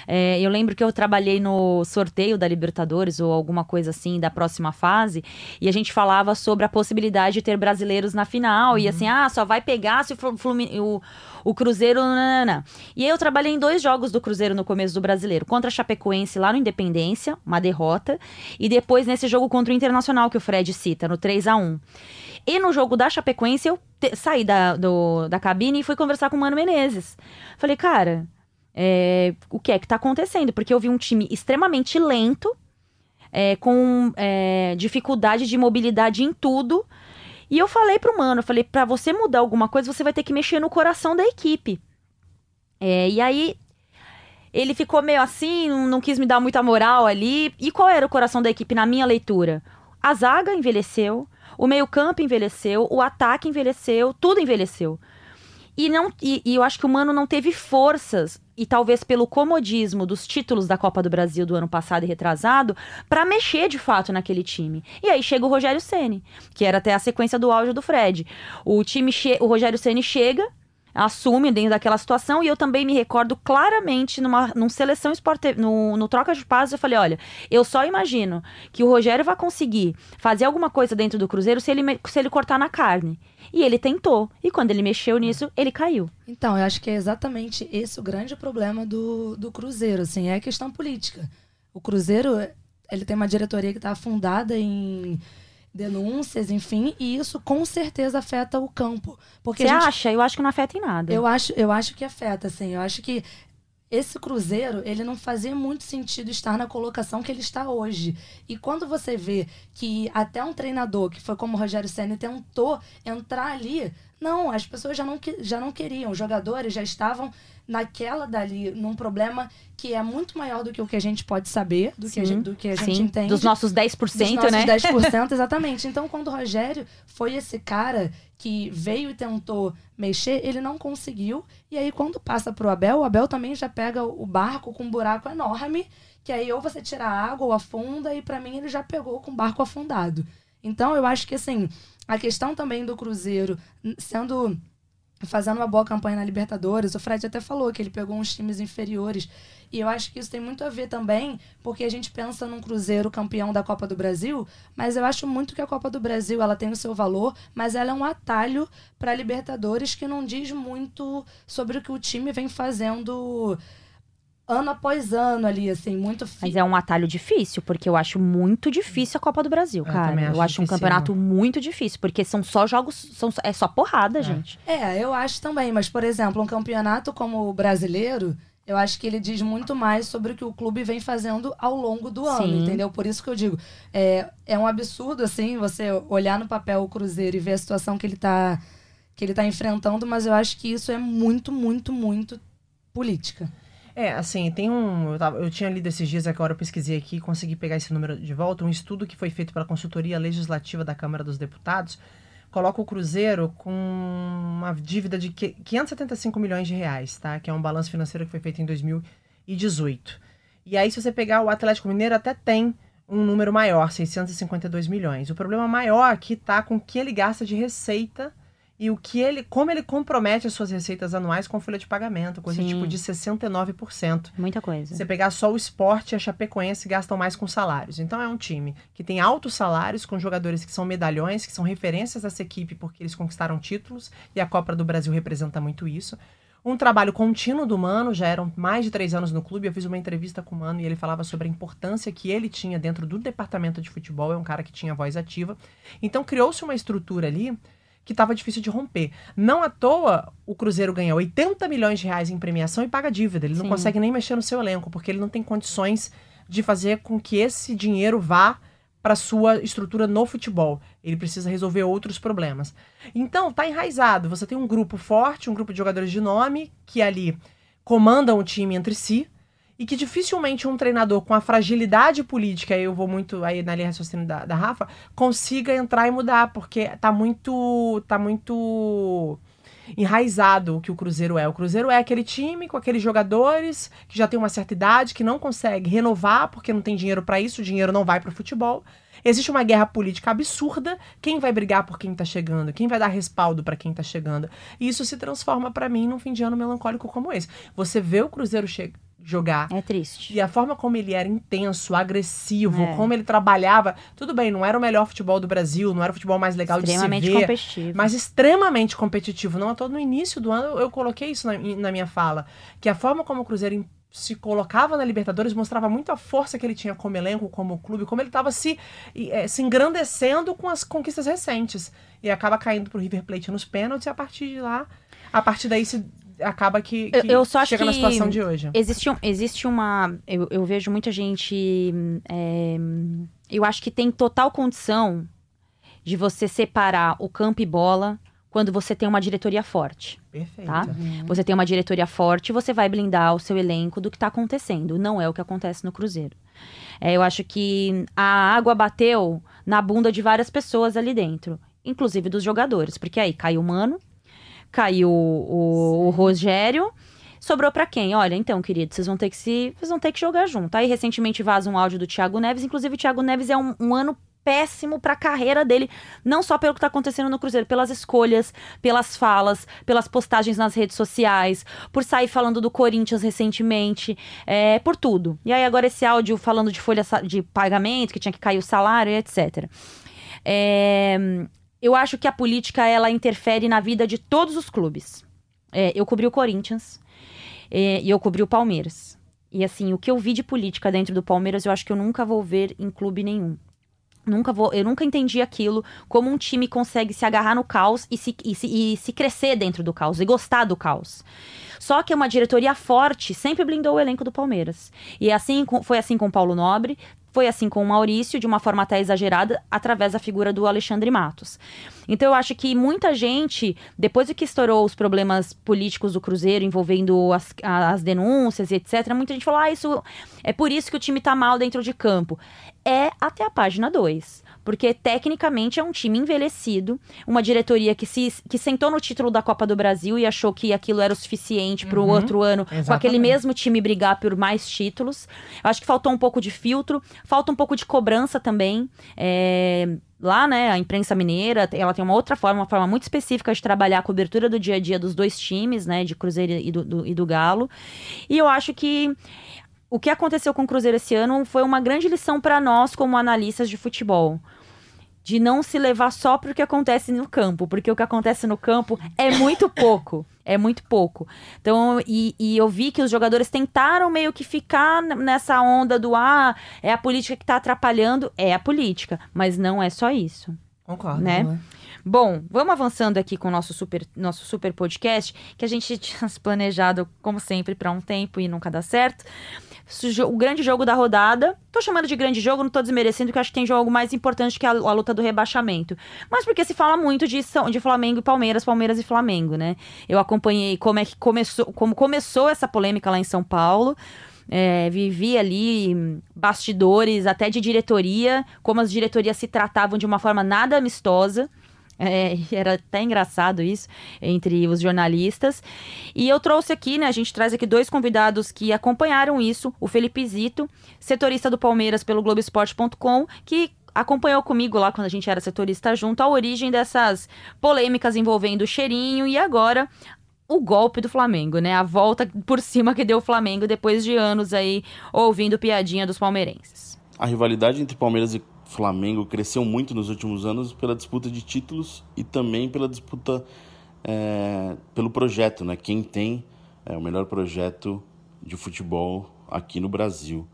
É, eu lembro que eu trabalhei no sorteio da Libertadores ou alguma coisa assim da próxima fase, e a gente falava sobre a possibilidade de ter brasileiros na final. Uhum. E assim, ah, só vai pegar se o, Flumin o o Cruzeiro. Nanana. E aí eu trabalhei em dois jogos do Cruzeiro no começo do brasileiro. Contra a Chapecoense lá no Independência, uma derrota. E depois nesse jogo contra o Internacional que o Fred cita, no 3 a 1 E no jogo da Chapecoense eu te, saí da, do, da cabine e fui conversar com o Mano Menezes. Falei, cara, é, o que é que tá acontecendo? Porque eu vi um time extremamente lento, é, com é, dificuldade de mobilidade em tudo. E eu falei pro mano, eu falei, para você mudar alguma coisa, você vai ter que mexer no coração da equipe. É, e aí ele ficou meio assim, não, quis me dar muita moral ali. E qual era o coração da equipe na minha leitura? A zaga envelheceu, o meio-campo envelheceu, o ataque envelheceu, tudo envelheceu. E, não, e, e, eu acho que o Mano não teve forças, e talvez pelo comodismo dos títulos da Copa do Brasil do ano passado e retrasado, para mexer de fato naquele time. E aí chega o Rogério Ceni, que era até a sequência do áudio do Fred. O time, o Rogério Ceni chega, assume dentro daquela situação. E eu também me recordo claramente numa, numa seleção esporte, no, no troca de passos, eu falei: olha, eu só imagino que o Rogério vai conseguir fazer alguma coisa dentro do Cruzeiro se ele, se ele cortar na carne. E ele tentou. E quando ele mexeu nisso, ele caiu. Então, eu acho que é exatamente esse o grande problema do, do Cruzeiro, assim, é a questão política. O Cruzeiro, ele tem uma diretoria que está fundada em denúncias, enfim, e isso com certeza afeta o campo. Porque Você gente... acha? Eu acho que não afeta em nada. Eu acho, eu acho que afeta, assim. Eu acho que esse Cruzeiro, ele não fazia muito sentido estar na colocação que ele está hoje. E quando você vê que até um treinador, que foi como o Rogério Senna, tentou entrar ali, não, as pessoas já não, já não queriam. Os jogadores já estavam naquela dali, num problema que é muito maior do que o que a gente pode saber, do, que a, gente, do que a gente Sim. entende. Dos nossos 10%, dos nossos né? 10%, exatamente. Então, quando o Rogério foi esse cara que veio e tentou mexer, ele não conseguiu. E aí, quando passa pro Abel, o Abel também já pega o barco com um buraco enorme, que aí ou você tira a água ou afunda, e para mim ele já pegou com o barco afundado. Então, eu acho que, assim, a questão também do Cruzeiro sendo fazendo uma boa campanha na Libertadores. O Fred até falou que ele pegou uns times inferiores. E eu acho que isso tem muito a ver também, porque a gente pensa num Cruzeiro campeão da Copa do Brasil, mas eu acho muito que a Copa do Brasil ela tem o seu valor, mas ela é um atalho para Libertadores que não diz muito sobre o que o time vem fazendo ano após ano ali, assim, muito Mas é um atalho difícil, porque eu acho muito difícil a Copa do Brasil, cara. Eu, acho, eu acho um campeonato muito difícil, porque são só jogos, são, é só porrada, é. gente. É, eu acho também, mas, por exemplo, um campeonato como o brasileiro, eu acho que ele diz muito mais sobre o que o clube vem fazendo ao longo do ano, Sim. entendeu? Por isso que eu digo, é, é um absurdo, assim, você olhar no papel o Cruzeiro e ver a situação que ele tá, que ele tá enfrentando, mas eu acho que isso é muito, muito, muito política. É, assim, tem um. Eu, tava, eu tinha lido esses dias, agora eu pesquisei aqui, consegui pegar esse número de volta. Um estudo que foi feito pela consultoria legislativa da Câmara dos Deputados coloca o Cruzeiro com uma dívida de 575 milhões de reais, tá? Que é um balanço financeiro que foi feito em 2018. E aí, se você pegar o Atlético Mineiro, até tem um número maior, 652 milhões. O problema maior aqui tá com o que ele gasta de receita e o que ele, como ele compromete as suas receitas anuais com folha de pagamento, coisa Sim. tipo de 69%. Muita coisa. Você pegar só o esporte e a Chapecoense gastam mais com salários. Então é um time que tem altos salários, com jogadores que são medalhões, que são referências dessa equipe porque eles conquistaram títulos e a Copa do Brasil representa muito isso. Um trabalho contínuo do Mano, já eram mais de três anos no clube. Eu fiz uma entrevista com o Mano e ele falava sobre a importância que ele tinha dentro do departamento de futebol. É um cara que tinha voz ativa. Então criou-se uma estrutura ali que estava difícil de romper. Não à toa o Cruzeiro ganha 80 milhões de reais em premiação e paga dívida. Ele Sim. não consegue nem mexer no seu elenco, porque ele não tem condições de fazer com que esse dinheiro vá para sua estrutura no futebol. Ele precisa resolver outros problemas. Então, tá enraizado. Você tem um grupo forte, um grupo de jogadores de nome que ali comandam o time entre si e que dificilmente um treinador com a fragilidade política, eu vou muito aí na linha raciocínio da, da Rafa, consiga entrar e mudar, porque tá muito. tá muito enraizado o que o Cruzeiro é. O Cruzeiro é aquele time com aqueles jogadores que já tem uma certa idade, que não consegue renovar porque não tem dinheiro para isso, o dinheiro não vai para o futebol. Existe uma guerra política absurda. Quem vai brigar por quem tá chegando? Quem vai dar respaldo para quem tá chegando? E isso se transforma para mim num fim de ano melancólico como esse. Você vê o Cruzeiro chegar jogar. É triste. E a forma como ele era intenso, agressivo, É. como ele trabalhava. Tudo bem, não era o melhor futebol do Brasil, não era o futebol mais legal de se Extremamente ver. competitivo. Mas extremamente competitivo. Não à toa no início do ano eu coloquei isso na, na minha fala. Que a forma como o Cruzeiro se colocava na Libertadores mostrava muito a força que ele tinha como elenco, como clube, como ele estava se, eh, se engrandecendo com as conquistas recentes. E acaba caindo pro River Plate nos pênaltis e a partir de lá, a partir daí se acaba que, Eu- que eu só acho chega na que situação de hoje. Existe, um- existe uma. Eu, eu vejo muita gente. é, eu acho que tem total condição de você separar o campo e bola quando você tem uma diretoria forte. Perfeito. Tá? Você tem uma diretoria forte, você vai blindar o seu elenco do que está acontecendo. Não é o que acontece no Cruzeiro. É, eu acho que a água bateu na bunda de várias pessoas ali dentro, inclusive dos jogadores, porque aí caiu o Mano, caiu o, o Rogério. Sobrou pra quem? Olha, então, querido, vocês vão ter que se. Vocês vão ter que jogar junto. Aí, recentemente, vaza um áudio do Thiago Neves. Inclusive, o Thiago Neves é um, um ano péssimo pra carreira dele. Não só pelo que tá acontecendo no Cruzeiro, pelas escolhas, pelas falas, pelas postagens nas redes sociais, por sair falando do Corinthians recentemente, é, por tudo. E aí, agora, esse áudio falando de folha de pagamento, que tinha que cair o salário, e etc. É, eu acho que a política ela interfere na vida de todos os clubes. É, eu cobri o Corinthians é, e eu cobri o Palmeiras. E assim, o que eu vi de política dentro do Palmeiras, eu acho que eu nunca vou ver em clube nenhum. Nunca vou, eu nunca entendi aquilo, como um time consegue se agarrar no caos e se, e se, e se crescer dentro do caos e gostar do caos. Só que uma diretoria forte sempre blindou o elenco do Palmeiras. E assim com- foi assim com Paulo Nobre, foi assim com o Maurício, de uma forma até exagerada, através da figura do Alexandre Matos. Então eu acho que muita gente, depois do que estourou os problemas políticos do Cruzeiro, envolvendo as, as denúncias e etc., muita gente falou: ah, isso é por isso que o time tá mal dentro de campo. É até a página 2. Porque tecnicamente é um time envelhecido, uma diretoria que se que sentou no título da Copa do Brasil e achou que aquilo era o suficiente para o Uhum, outro ano, com aquele exatamente. mesmo time brigar por mais títulos. Eu acho que faltou um pouco de filtro, falta um pouco de cobrança também. É, lá, né, a imprensa mineira, ela tem uma outra forma, uma forma muito específica de trabalhar a cobertura do dia a dia dos dois times, né, de Cruzeiro e do, do- e do Galo. E eu acho que o que aconteceu com o Cruzeiro esse ano foi uma grande lição para nós como analistas de futebol. De não se levar só pro que acontece no campo, porque o que acontece no campo é muito pouco. É muito pouco. Então, e, e eu vi que os jogadores tentaram meio que ficar nessa onda do ah, é a política que tá atrapalhando. É a política, mas não é só isso Concordo. né? Bom, vamos avançando aqui com o nosso super, nosso super podcast, que a gente tinha planejado, como sempre, para um tempo e nunca dá certo. O grande jogo da rodada. Tô chamando de grande jogo, não tô desmerecendo, porque acho que tem jogo mais importante que a, a luta do rebaixamento. Mas porque se fala muito de, de Flamengo e Palmeiras, Palmeiras e Flamengo, né? Eu acompanhei como é que começou, como começou essa polêmica lá em São Paulo. É, vivi ali bastidores até de diretoria, como as diretorias se tratavam de uma forma nada amistosa. É, era até engraçado isso entre os jornalistas. E eu trouxe aqui, né? A gente traz aqui dois convidados que acompanharam isso: o Felipe Zito, setorista do Palmeiras pelo Globoesporte.com, que acompanhou comigo lá quando a gente era setorista junto a origem dessas polêmicas envolvendo o cheirinho e agora o golpe do Flamengo, né? A volta por cima que deu o Flamengo depois de anos aí ouvindo piadinha dos palmeirenses. A rivalidade entre Palmeiras e Flamengo cresceu muito nos últimos anos pela disputa de títulos e também pela disputa é, pelo projeto, né? Quem tem é, o melhor projeto de futebol aqui no Brasil.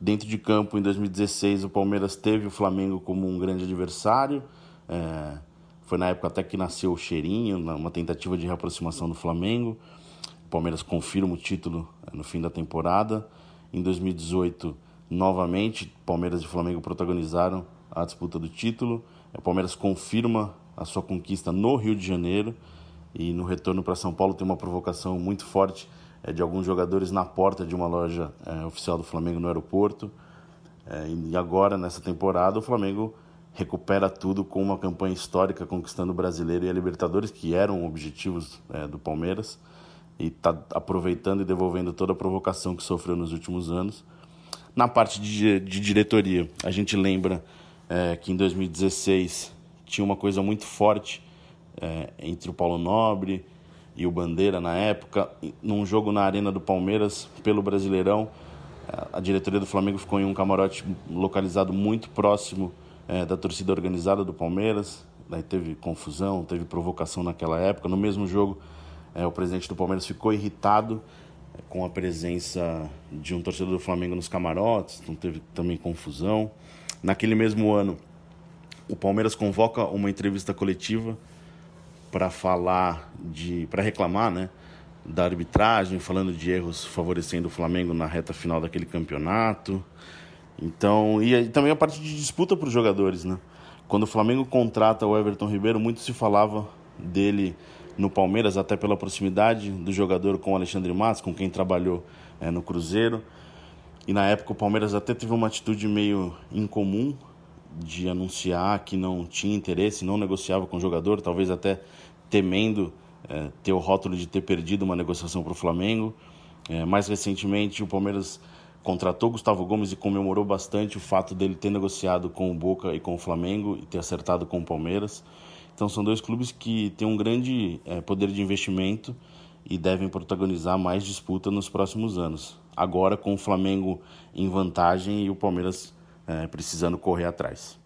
Dentro de campo, em 2016, o Palmeiras teve o Flamengo como um grande adversário. é, foi na época até que nasceu o cheirinho, uma tentativa de reaproximação do Flamengo. O Palmeiras confirma o título eh, no fim da temporada. Em 2018, novamente, Palmeiras e Flamengo protagonizaram a disputa do título. O Palmeiras confirma a sua conquista no Rio de Janeiro e no retorno para São Paulo tem uma provocação muito forte é, de alguns jogadores na porta de uma loja é, oficial do Flamengo no aeroporto. É, e agora, nessa temporada, o Flamengo recupera tudo com uma campanha histórica conquistando o Brasileiro e a Libertadores, que eram objetivos é, do Palmeiras, e está aproveitando e devolvendo toda a provocação que sofreu nos últimos anos. Na parte de, de diretoria, a gente lembra é, que em 2016 tinha uma coisa muito forte é, entre o Paulo Nobre e o Bandeira na época, num jogo na Arena do Palmeiras pelo Brasileirão. A diretoria do Flamengo ficou em um camarote localizado muito próximo é, da torcida organizada do Palmeiras. Daí teve confusão, teve provocação naquela época. No mesmo jogo, é, o presidente do Palmeiras ficou irritado com a presença de um torcedor do Flamengo nos camarotes, então teve também confusão. Naquele mesmo ano, o Palmeiras convoca uma entrevista coletiva para falar de, para reclamar, né, da arbitragem, falando de erros favorecendo o Flamengo na reta final daquele campeonato. Então, e, também a parte de disputa para os jogadores, né? Quando o Flamengo contrata o Everton Ribeiro, muito se falava dele no Palmeiras, até pela proximidade do jogador com o Alexandre Matos, com quem trabalhou é, no Cruzeiro. E na época o Palmeiras até teve uma atitude meio incomum de anunciar que não tinha interesse, não negociava com o jogador, talvez até temendo é, ter o rótulo de ter perdido uma negociação para o Flamengo. É, mais recentemente, o Palmeiras contratou Gustavo Gomes e comemorou bastante o fato dele ter negociado com o Boca e com o Flamengo e ter acertado com o Palmeiras. Então, são dois clubes que têm um grande é, poder de investimento e devem protagonizar mais disputa nos próximos anos. Agora, com o Flamengo em vantagem e o Palmeiras é, precisando correr atrás.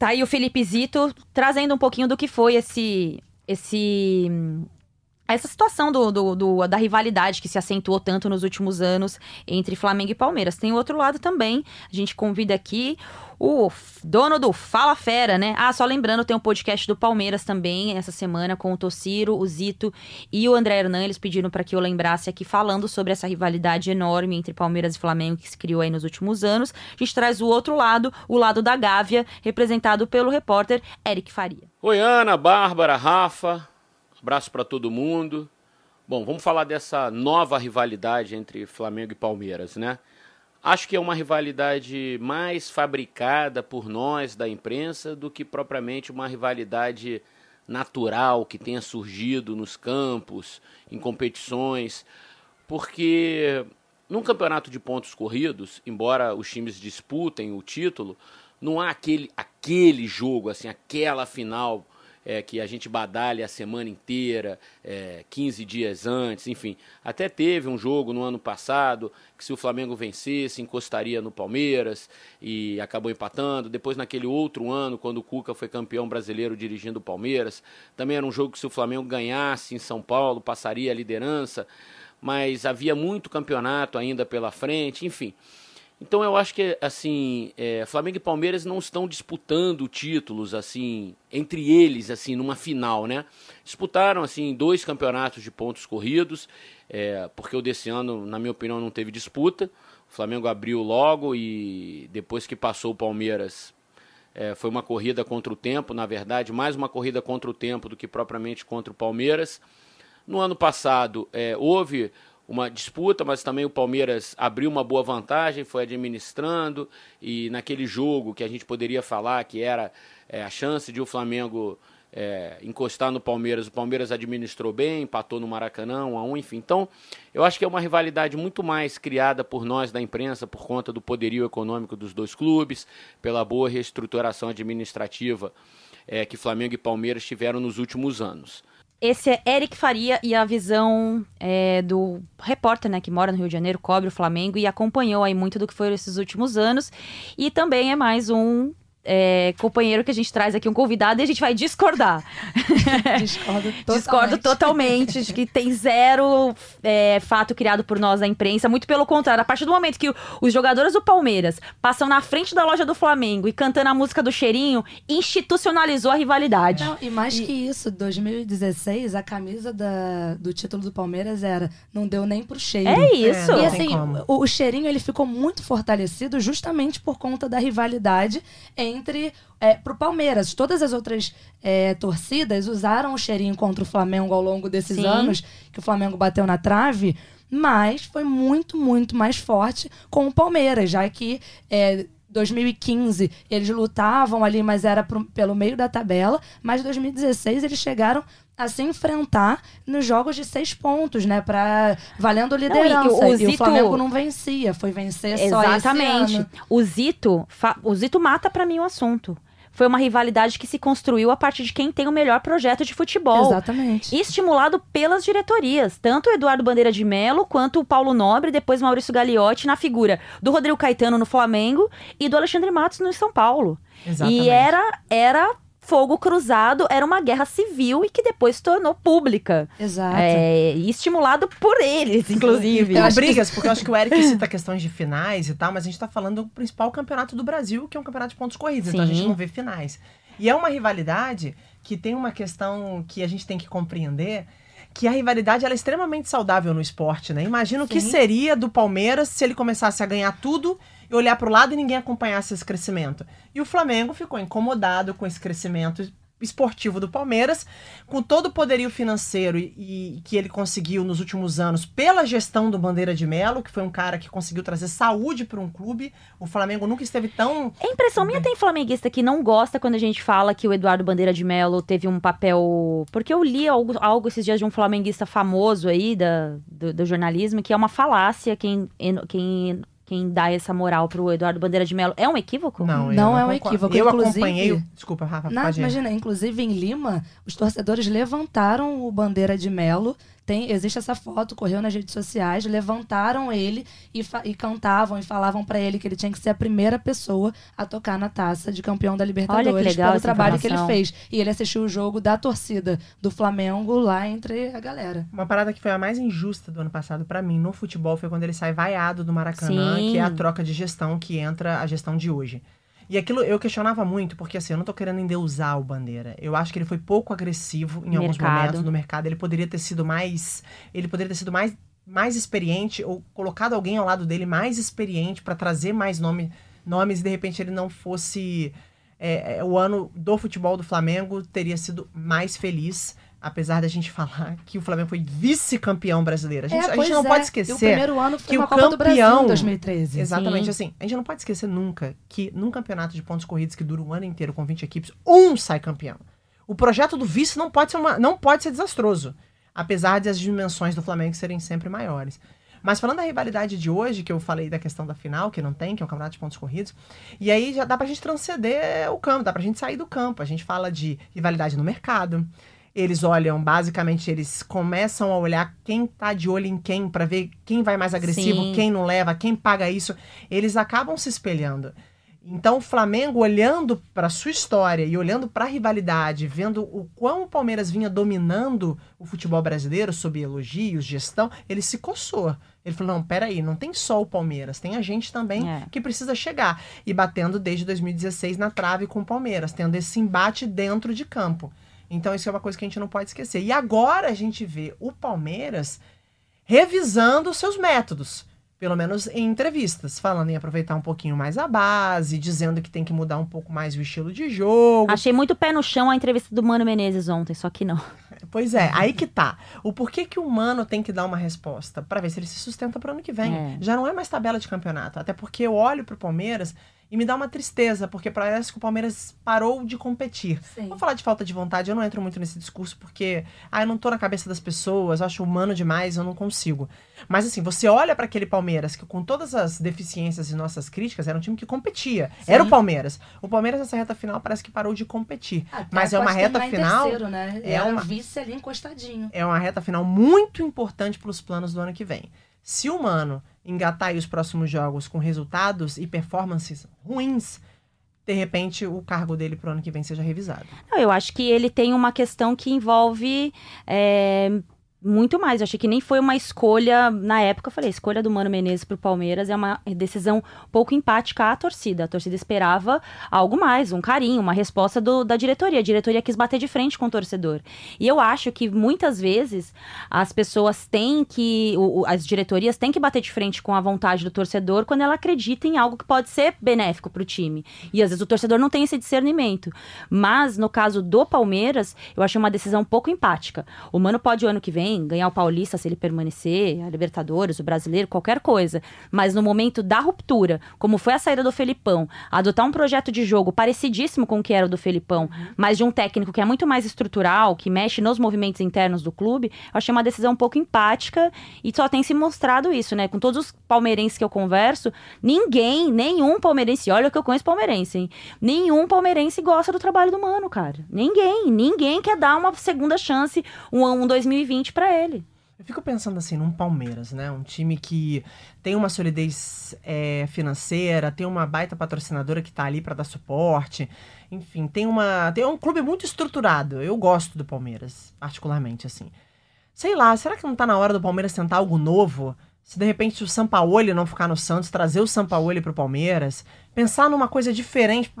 Tá aí o Felipe Zito trazendo um pouquinho do que foi esse esse essa situação do, do, do, da rivalidade que se acentuou tanto nos últimos anos entre Flamengo e Palmeiras. Tem outro lado também. A gente convida aqui o dono do Fala Fera, né? Ah, só lembrando, tem um podcast do Palmeiras também essa semana com o Tociro, o Zito e o André Hernan. Eles pediram para que eu lembrasse aqui falando sobre essa rivalidade enorme entre Palmeiras e Flamengo que se criou aí nos últimos anos. A gente traz o outro lado, o lado da Gávea, representado pelo repórter Eric Faria. Oi, Ana, Bárbara, Rafa. Abraço para todo mundo. Bom, vamos falar dessa nova rivalidade entre Flamengo e Palmeiras, né? Acho que é uma rivalidade mais fabricada por nós da imprensa do que propriamente uma rivalidade natural que tenha surgido nos campos, em competições, porque num campeonato de pontos corridos, embora os times disputem o título, não há aquele, aquele jogo, assim, aquela final é, que a gente badalha a semana inteira, é, 15 dias antes, enfim. Até teve um jogo no ano passado que se o Flamengo vencesse, encostaria no Palmeiras e acabou empatando. Depois, naquele outro ano, quando o Cuca foi campeão brasileiro dirigindo o Palmeiras, também era um jogo que se o Flamengo ganhasse em São Paulo, passaria a liderança. Mas havia muito campeonato ainda pela frente, enfim. Então eu acho que assim, é, Flamengo e Palmeiras não estão disputando títulos assim entre eles assim numa final, né? Disputaram assim dois campeonatos de pontos corridos, é, porque o desse ano, na minha opinião, não teve disputa. O Flamengo abriu logo e depois que passou o Palmeiras é, foi uma corrida contra o tempo, na verdade, mais uma corrida contra o tempo do que propriamente contra o Palmeiras. No ano passado é, houve uma disputa, mas também o Palmeiras abriu uma boa vantagem, foi administrando e naquele jogo que a gente poderia falar que era é, a chance de o Flamengo é, encostar no Palmeiras, o Palmeiras administrou bem, empatou no Maracanã, um a um, enfim. Então, eu acho que é uma rivalidade muito mais criada por nós da imprensa por conta do poderio econômico dos dois clubes, pela boa reestruturação administrativa é, que Flamengo e Palmeiras tiveram nos últimos anos. Esse é Eric Faria e a visão é, do repórter, né, que mora no Rio de Janeiro, cobre o Flamengo e acompanhou aí muito do que foram esses últimos anos. E também é mais um é, companheiro que a gente traz aqui, um convidado, e a gente vai discordar. Discordo totalmente. Discordo totalmente de que tem zero é, fato criado por nós da imprensa. Muito pelo contrário, a partir do momento que os jogadores do Palmeiras passam na frente da loja do Flamengo e cantando a música do cheirinho, institucionalizou a rivalidade. Não, e mais e... que isso, 2016, a camisa da, do título do Palmeiras era não deu nem pro cheiro. É isso. É, e assim, o, o cheirinho ele ficou muito fortalecido justamente por conta da rivalidade em entre é, pro Palmeiras. Todas as outras é, torcidas usaram o cheirinho contra o Flamengo ao longo desses Sim. anos que o Flamengo bateu na trave mas foi muito, muito mais forte com o Palmeiras, já que é, 2015 eles lutavam ali, mas era pro, pelo meio da tabela, mas em 2016 eles chegaram a se enfrentar nos jogos de seis pontos, né? Pra, valendo liderança. Não, e, o, Zito... e o Flamengo não vencia, foi vencer só Exatamente. esse ano. O Zito, o Zito mata para mim o assunto foi uma rivalidade que se construiu a partir de quem tem o melhor projeto de futebol. Exatamente. Estimulado pelas diretorias, tanto o Eduardo Bandeira de Melo quanto o Paulo Nobre, depois Maurício Gagliotti na figura do Rodrigo Caetano no Flamengo e do Alexandre Matos no São Paulo. Exatamente. E era era fogo cruzado era uma guerra civil e que depois se tornou pública. Exato. É, e estimulado por eles, inclusive. Tem brigas, que... porque eu acho que o Eric cita questões de finais e tal, mas a gente tá falando do principal campeonato do Brasil, que é um campeonato de pontos corridos, Sim. então a gente não vê finais. E é uma rivalidade que tem uma questão que a gente tem que compreender, que a rivalidade é extremamente saudável no esporte, né? Imagina o que seria do Palmeiras se ele começasse a ganhar tudo e olhar para o lado e ninguém acompanhasse esse crescimento. E o Flamengo ficou incomodado com esse crescimento esportivo do Palmeiras, com todo o poderio financeiro e, e, que ele conseguiu nos últimos anos pela gestão do Bandeira de Melo, que foi um cara que conseguiu trazer saúde para um clube. O Flamengo nunca esteve tão. É impressão minha tem flamenguista que não gosta quando a gente fala que o Eduardo Bandeira de Melo teve um papel. Porque eu li algo, algo esses dias de um flamenguista famoso aí da, do, do jornalismo, que é uma falácia quem, quem quem dá essa moral pro Eduardo Bandeira de Mello é um equívoco? Não, não, não é um equívoco. Eu acompanhei. Desculpa, Rafa. Não, imagina, inclusive em Lima, os torcedores levantaram o Bandeira de Melo tem, existe essa foto, correu nas redes sociais, levantaram ele e, e cantavam e falavam para ele que ele tinha que ser a primeira pessoa a tocar na taça de campeão da Libertadores Olha que legal pelo trabalho informação. que ele fez. E ele assistiu o jogo da torcida do Flamengo lá entre a galera. Uma parada que foi a mais injusta do ano passado para mim no futebol foi quando ele sai vaiado do Maracanã, Sim. que é a troca de gestão que entra a gestão de hoje. E aquilo eu questionava muito, porque assim, eu não tô querendo endeusar o Bandeira. Eu acho que ele foi pouco agressivo em mercado. alguns momentos no mercado. Ele poderia ter sido mais. Ele poderia ter sido mais, mais experiente, ou colocado alguém ao lado dele mais experiente para trazer mais nome, nomes e de repente ele não fosse. É, é, o ano do futebol do Flamengo teria sido mais feliz apesar da gente falar que o Flamengo foi vice-campeão brasileiro. A gente, é, a gente não é. pode esquecer. E o primeiro ano foi que o Copa campeão, do Brasil em 2013. Exatamente, Sim. assim. A gente não pode esquecer nunca que num campeonato de pontos corridos que dura um ano inteiro com 20 equipes, um sai campeão. O projeto do vice não pode ser, uma, não pode ser desastroso, apesar de as dimensões do Flamengo serem sempre maiores. Mas falando da rivalidade de hoje, que eu falei da questão da final, que não tem, que é um campeonato de pontos corridos, e aí já dá pra gente transcender o campo, dá pra gente sair do campo. A gente fala de rivalidade no mercado, eles olham, basicamente, eles começam a olhar quem tá de olho em quem para ver quem vai mais agressivo, Sim. quem não leva, quem paga isso. Eles acabam se espelhando. Então, o Flamengo, olhando para sua história e olhando para a rivalidade, vendo o quão o Palmeiras vinha dominando o futebol brasileiro sob elogios, gestão, ele se coçou. Ele falou: não, peraí, não tem só o Palmeiras, tem a gente também é. que precisa chegar. E batendo desde 2016 na trave com o Palmeiras, tendo esse embate dentro de campo. Então, isso é uma coisa que a gente não pode esquecer. E agora a gente vê o Palmeiras revisando os seus métodos. Pelo menos em entrevistas, falando em aproveitar um pouquinho mais a base, dizendo que tem que mudar um pouco mais o estilo de jogo. Achei muito pé no chão a entrevista do Mano Menezes ontem, só que não. Pois é, aí que tá. O porquê que o Mano tem que dar uma resposta? para ver se ele se sustenta pro ano que vem. É. Já não é mais tabela de campeonato. Até porque eu olho pro Palmeiras e me dá uma tristeza, porque parece que o Palmeiras parou de competir. Sim. Vou falar de falta de vontade, eu não entro muito nesse discurso, porque ah, eu não tô na cabeça das pessoas, eu acho humano demais, eu não consigo. Mas assim, você olha para aquele Palmeiras, que com todas as deficiências e nossas críticas, era um time que competia. Sim. Era o Palmeiras. O Palmeiras, nessa reta final, parece que parou de competir. Até Mas é uma reta final. Terceiro, né? É uma vice ali encostadinho. É uma reta final muito importante para os planos do ano que vem. Se o Mano engatar os próximos jogos com resultados e performances ruins, de repente o cargo dele pro ano que vem seja revisado. eu acho que ele tem uma questão que envolve é, muito mais. Eu achei que nem foi uma escolha, na época eu falei, a escolha do Mano Menezes pro Palmeiras é uma decisão pouco empática à torcida. A torcida esperava algo mais, um carinho, uma resposta do, da diretoria. A diretoria quis bater de frente com o torcedor. E eu acho que muitas vezes as pessoas têm que, o, as diretorias têm que bater de frente com a vontade do torcedor quando ela acredita em algo que pode ser benéfico pro time. E às vezes o torcedor não tem esse discernimento. Mas no caso do Palmeiras, eu achei uma decisão pouco empática. O Mano pode o ano que vem bem, ganhar o Paulista se ele permanecer, a Libertadores, o Brasileiro, qualquer coisa. Mas no momento da ruptura, como foi a saída do Felipão, adotar um projeto de jogo parecidíssimo com o que era o do Felipão, mas de um técnico que é muito mais estrutural, que mexe nos movimentos internos do clube, eu achei uma decisão um pouco empática e só tem se mostrado isso, né? Com todos os palmeirenses que eu converso, ninguém, nenhum palmeirense, olha que eu conheço palmeirense, hein? Nenhum palmeirense gosta do trabalho do Mano, cara. Ninguém, ninguém quer dar uma segunda chance, um, um 2020 para ele. Eu fico pensando assim, num Palmeiras, né? Um time que tem uma solidez é, financeira, tem uma baita patrocinadora que tá ali para dar suporte. Enfim, tem uma. Tem um clube muito estruturado. Eu gosto do Palmeiras, particularmente, assim. Sei lá, será que não tá na hora do Palmeiras tentar algo novo? Se de repente o Sampaoli não ficar no Santos, trazer o Sampaoli pro Palmeiras, pensar numa coisa diferente,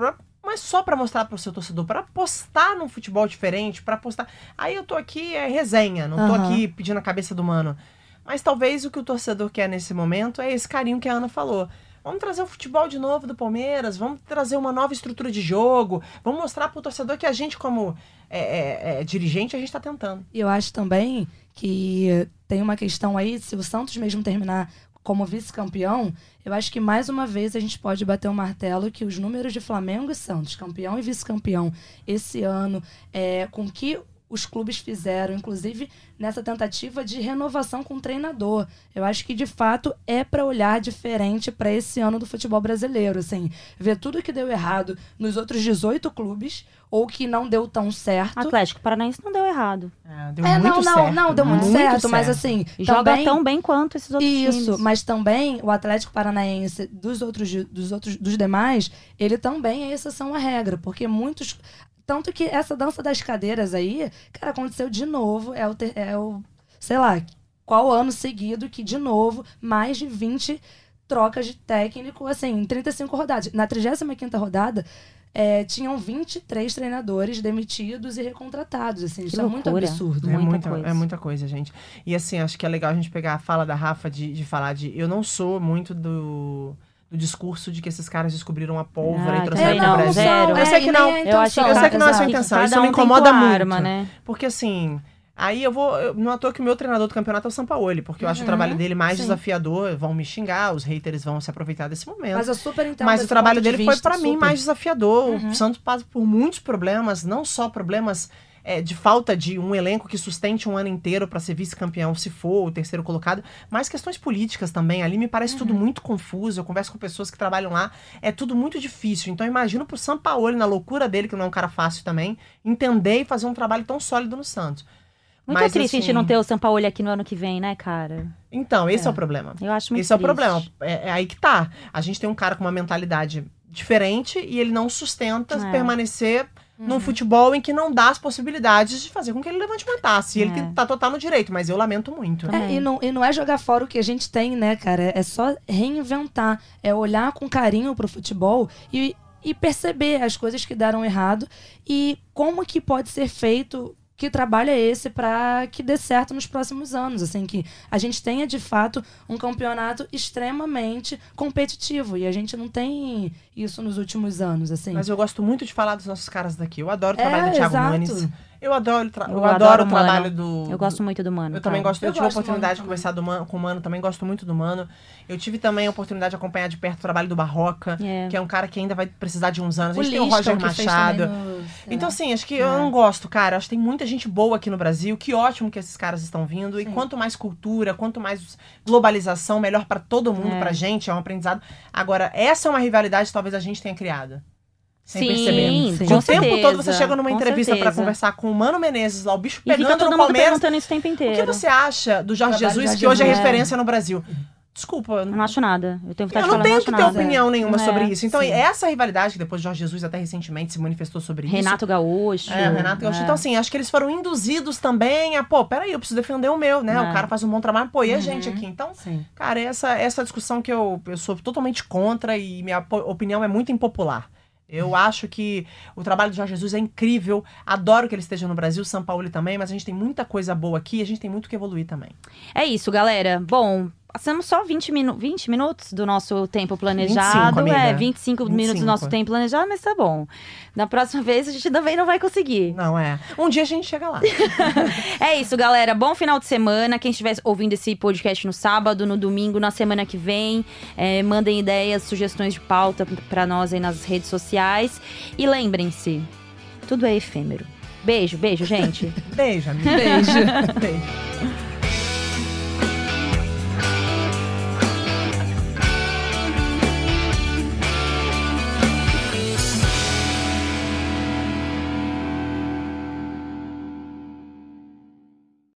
mas só para mostrar pro seu torcedor, para apostar num futebol diferente, para apostar. Aí eu tô aqui é resenha, não tô aqui pedindo a cabeça do mano. Mas talvez o que o torcedor quer nesse momento é esse carinho que a Ana falou. Vamos trazer o futebol de novo do Palmeiras, vamos trazer uma nova estrutura de jogo, vamos mostrar pro torcedor que a gente, como é, é, é, dirigente, a gente tá tentando. E eu acho também que tem uma questão aí, se o Santos mesmo terminar como vice-campeão, eu acho que mais uma vez a gente pode bater o martelo que os números de Flamengo e Santos, campeão e vice-campeão, esse ano, é, com que os clubes fizeram, inclusive nessa tentativa de renovação com o treinador. Eu acho que de fato é para olhar diferente para esse ano do futebol brasileiro, assim, ver tudo que deu errado nos outros 18 clubes ou que não deu tão certo. Atlético Paranaense não deu errado. É, deu É, muito não, não, certo. não, deu muito, certo, mas certo. assim, E Joga também, tão bem quanto esses outros isso, times. mas também o Atlético Paranaense dos outros dos outros dos demais, ele também é exceção à regra, porque muitos tanto que essa dança das cadeiras aí, cara, aconteceu de novo, é o ter- é o sei lá, qual ano seguido que de novo mais de 20 trocas de técnico, assim, em 35 rodadas. Na 35ª rodada, é, tinham 23 treinadores demitidos e recontratados, assim, isso é muito loucura. absurdo. É Muita muita, coisa. é muita coisa, gente. E assim, acho que é legal a gente pegar a fala da Rafa de, de falar de. Eu não sou muito do, do discurso de que esses caras descobriram a pólvora Ah, e trouxeram também pro não, Brasil. zero. Eu sei que não. Eu acho Eu sei que não é a sua intenção. Isso me um tem incomoda muito. arma, né? Porque assim. Aí eu vou. eu- não à toa que o meu treinador do campeonato é o Sampaoli, porque eu acho o trabalho dele mais sim. desafiador. Vão me xingar, os haters vão se aproveitar desse momento. Mas eu super entendo Mas o trabalho de dele foi vista, pra mim super. mais desafiador. Uhum. O Santos passa por muitos problemas, não só problemas é, de falta de um elenco que sustente um ano inteiro pra ser vice-campeão, se for o terceiro colocado, mas questões políticas também. Ali me parece Uhum. tudo muito confuso. Eu converso com pessoas que trabalham lá, é tudo muito difícil. Então imagino pro Sampaoli, na loucura dele, que não é um cara fácil também, entender e fazer um trabalho tão sólido no Santos. Muito Mas, triste a gente assim, não ter o Sampaoli aqui no ano que vem, né, cara? Então, esse é, É. o problema. Eu acho muito Esse é o triste. problema. É, é aí que tá. A gente tem um cara com uma mentalidade diferente e ele não sustenta É. permanecer Uhum. num futebol em que não dá as possibilidades de fazer com que ele levante uma taça. E ele É. tem- tá total no direito, mas eu lamento muito. É, e, não, e não é jogar fora o que a gente tem, né, cara? É só reinventar. É olhar com carinho pro futebol e, e perceber as coisas que deram errado e como que pode ser feito. Que trabalho é esse para que dê certo nos próximos anos? Assim, que a gente tenha de fato um campeonato extremamente competitivo. E a gente não tem isso nos últimos anos, assim. Mas eu gosto muito de falar dos nossos caras daqui. Eu adoro o É, trabalho do Thiago exato. Nunes. Eu adoro, tra- eu Eu adoro, adoro o Mano. trabalho do. Eu gosto muito do Mano. Eu também cara. gosto, eu, Eu tive a oportunidade muito de conversar do Mano- com o Mano, também gosto muito do Mano. Eu tive também a oportunidade de acompanhar de perto o trabalho do Barroca, É. que é um cara que ainda vai precisar de uns anos. A O gente tem o Roger Machado. também no- Então, assim, acho que É. eu não gosto, cara. Acho que tem muita gente boa aqui no Brasil. Que ótimo que esses caras estão vindo. E Sim. quanto mais cultura, quanto mais globalização, melhor pra todo mundo, É. pra gente. É um aprendizado. Agora, essa é uma rivalidade que talvez a gente tenha criado. Sem Sim, perceber. sim. Com o tempo todo você chega numa entrevista pra certeza. conversar com o Mano Menezes lá, o bicho pegando no Palmeiras. perguntando isso o tempo O inteiro. que você acha do Jorge Jesus, Jorge que hoje é Jesus. referência no Brasil? Desculpa, eu Eu não acho nada. Eu tenho vontade eu de não falar, tenho não que ter nada. opinião nenhuma É, sobre isso. Então, sim. essa rivalidade, que depois Jorge Jesus até recentemente se manifestou sobre isso. Renato Gaúcho. É, o Renato Gaúcho. é. Então, assim, acho que eles foram induzidos também a, pô, peraí, eu preciso defender o meu, né? É. O cara faz um bom trabalho, pô, e a Uhum. gente aqui? Então, Sim. cara, essa, essa discussão que eu, eu sou totalmente contra e minha opinião é muito impopular. Eu acho que o trabalho do Jorge Jesus é incrível. Adoro que ele esteja no Brasil, São Paulo também, mas a gente tem muita coisa boa aqui e a gente tem muito que evoluir também. É isso, galera. Bom, Passamos só 20, minu 20 minutos do nosso tempo planejado. 25, amiga. é, 25, minutos do 25. nosso tempo planejado, mas tá bom. Na próxima vez a gente também não vai conseguir. Não é. Um dia a gente chega lá. É isso, galera. Bom final de semana. Quem estiver ouvindo esse podcast no sábado, no domingo, na semana que vem, é, mandem ideias, sugestões de pauta pra nós aí nas redes sociais. E lembrem-se, tudo é efêmero. Beijo, beijo, gente. Beijo, amiga. Beijo. Beijo.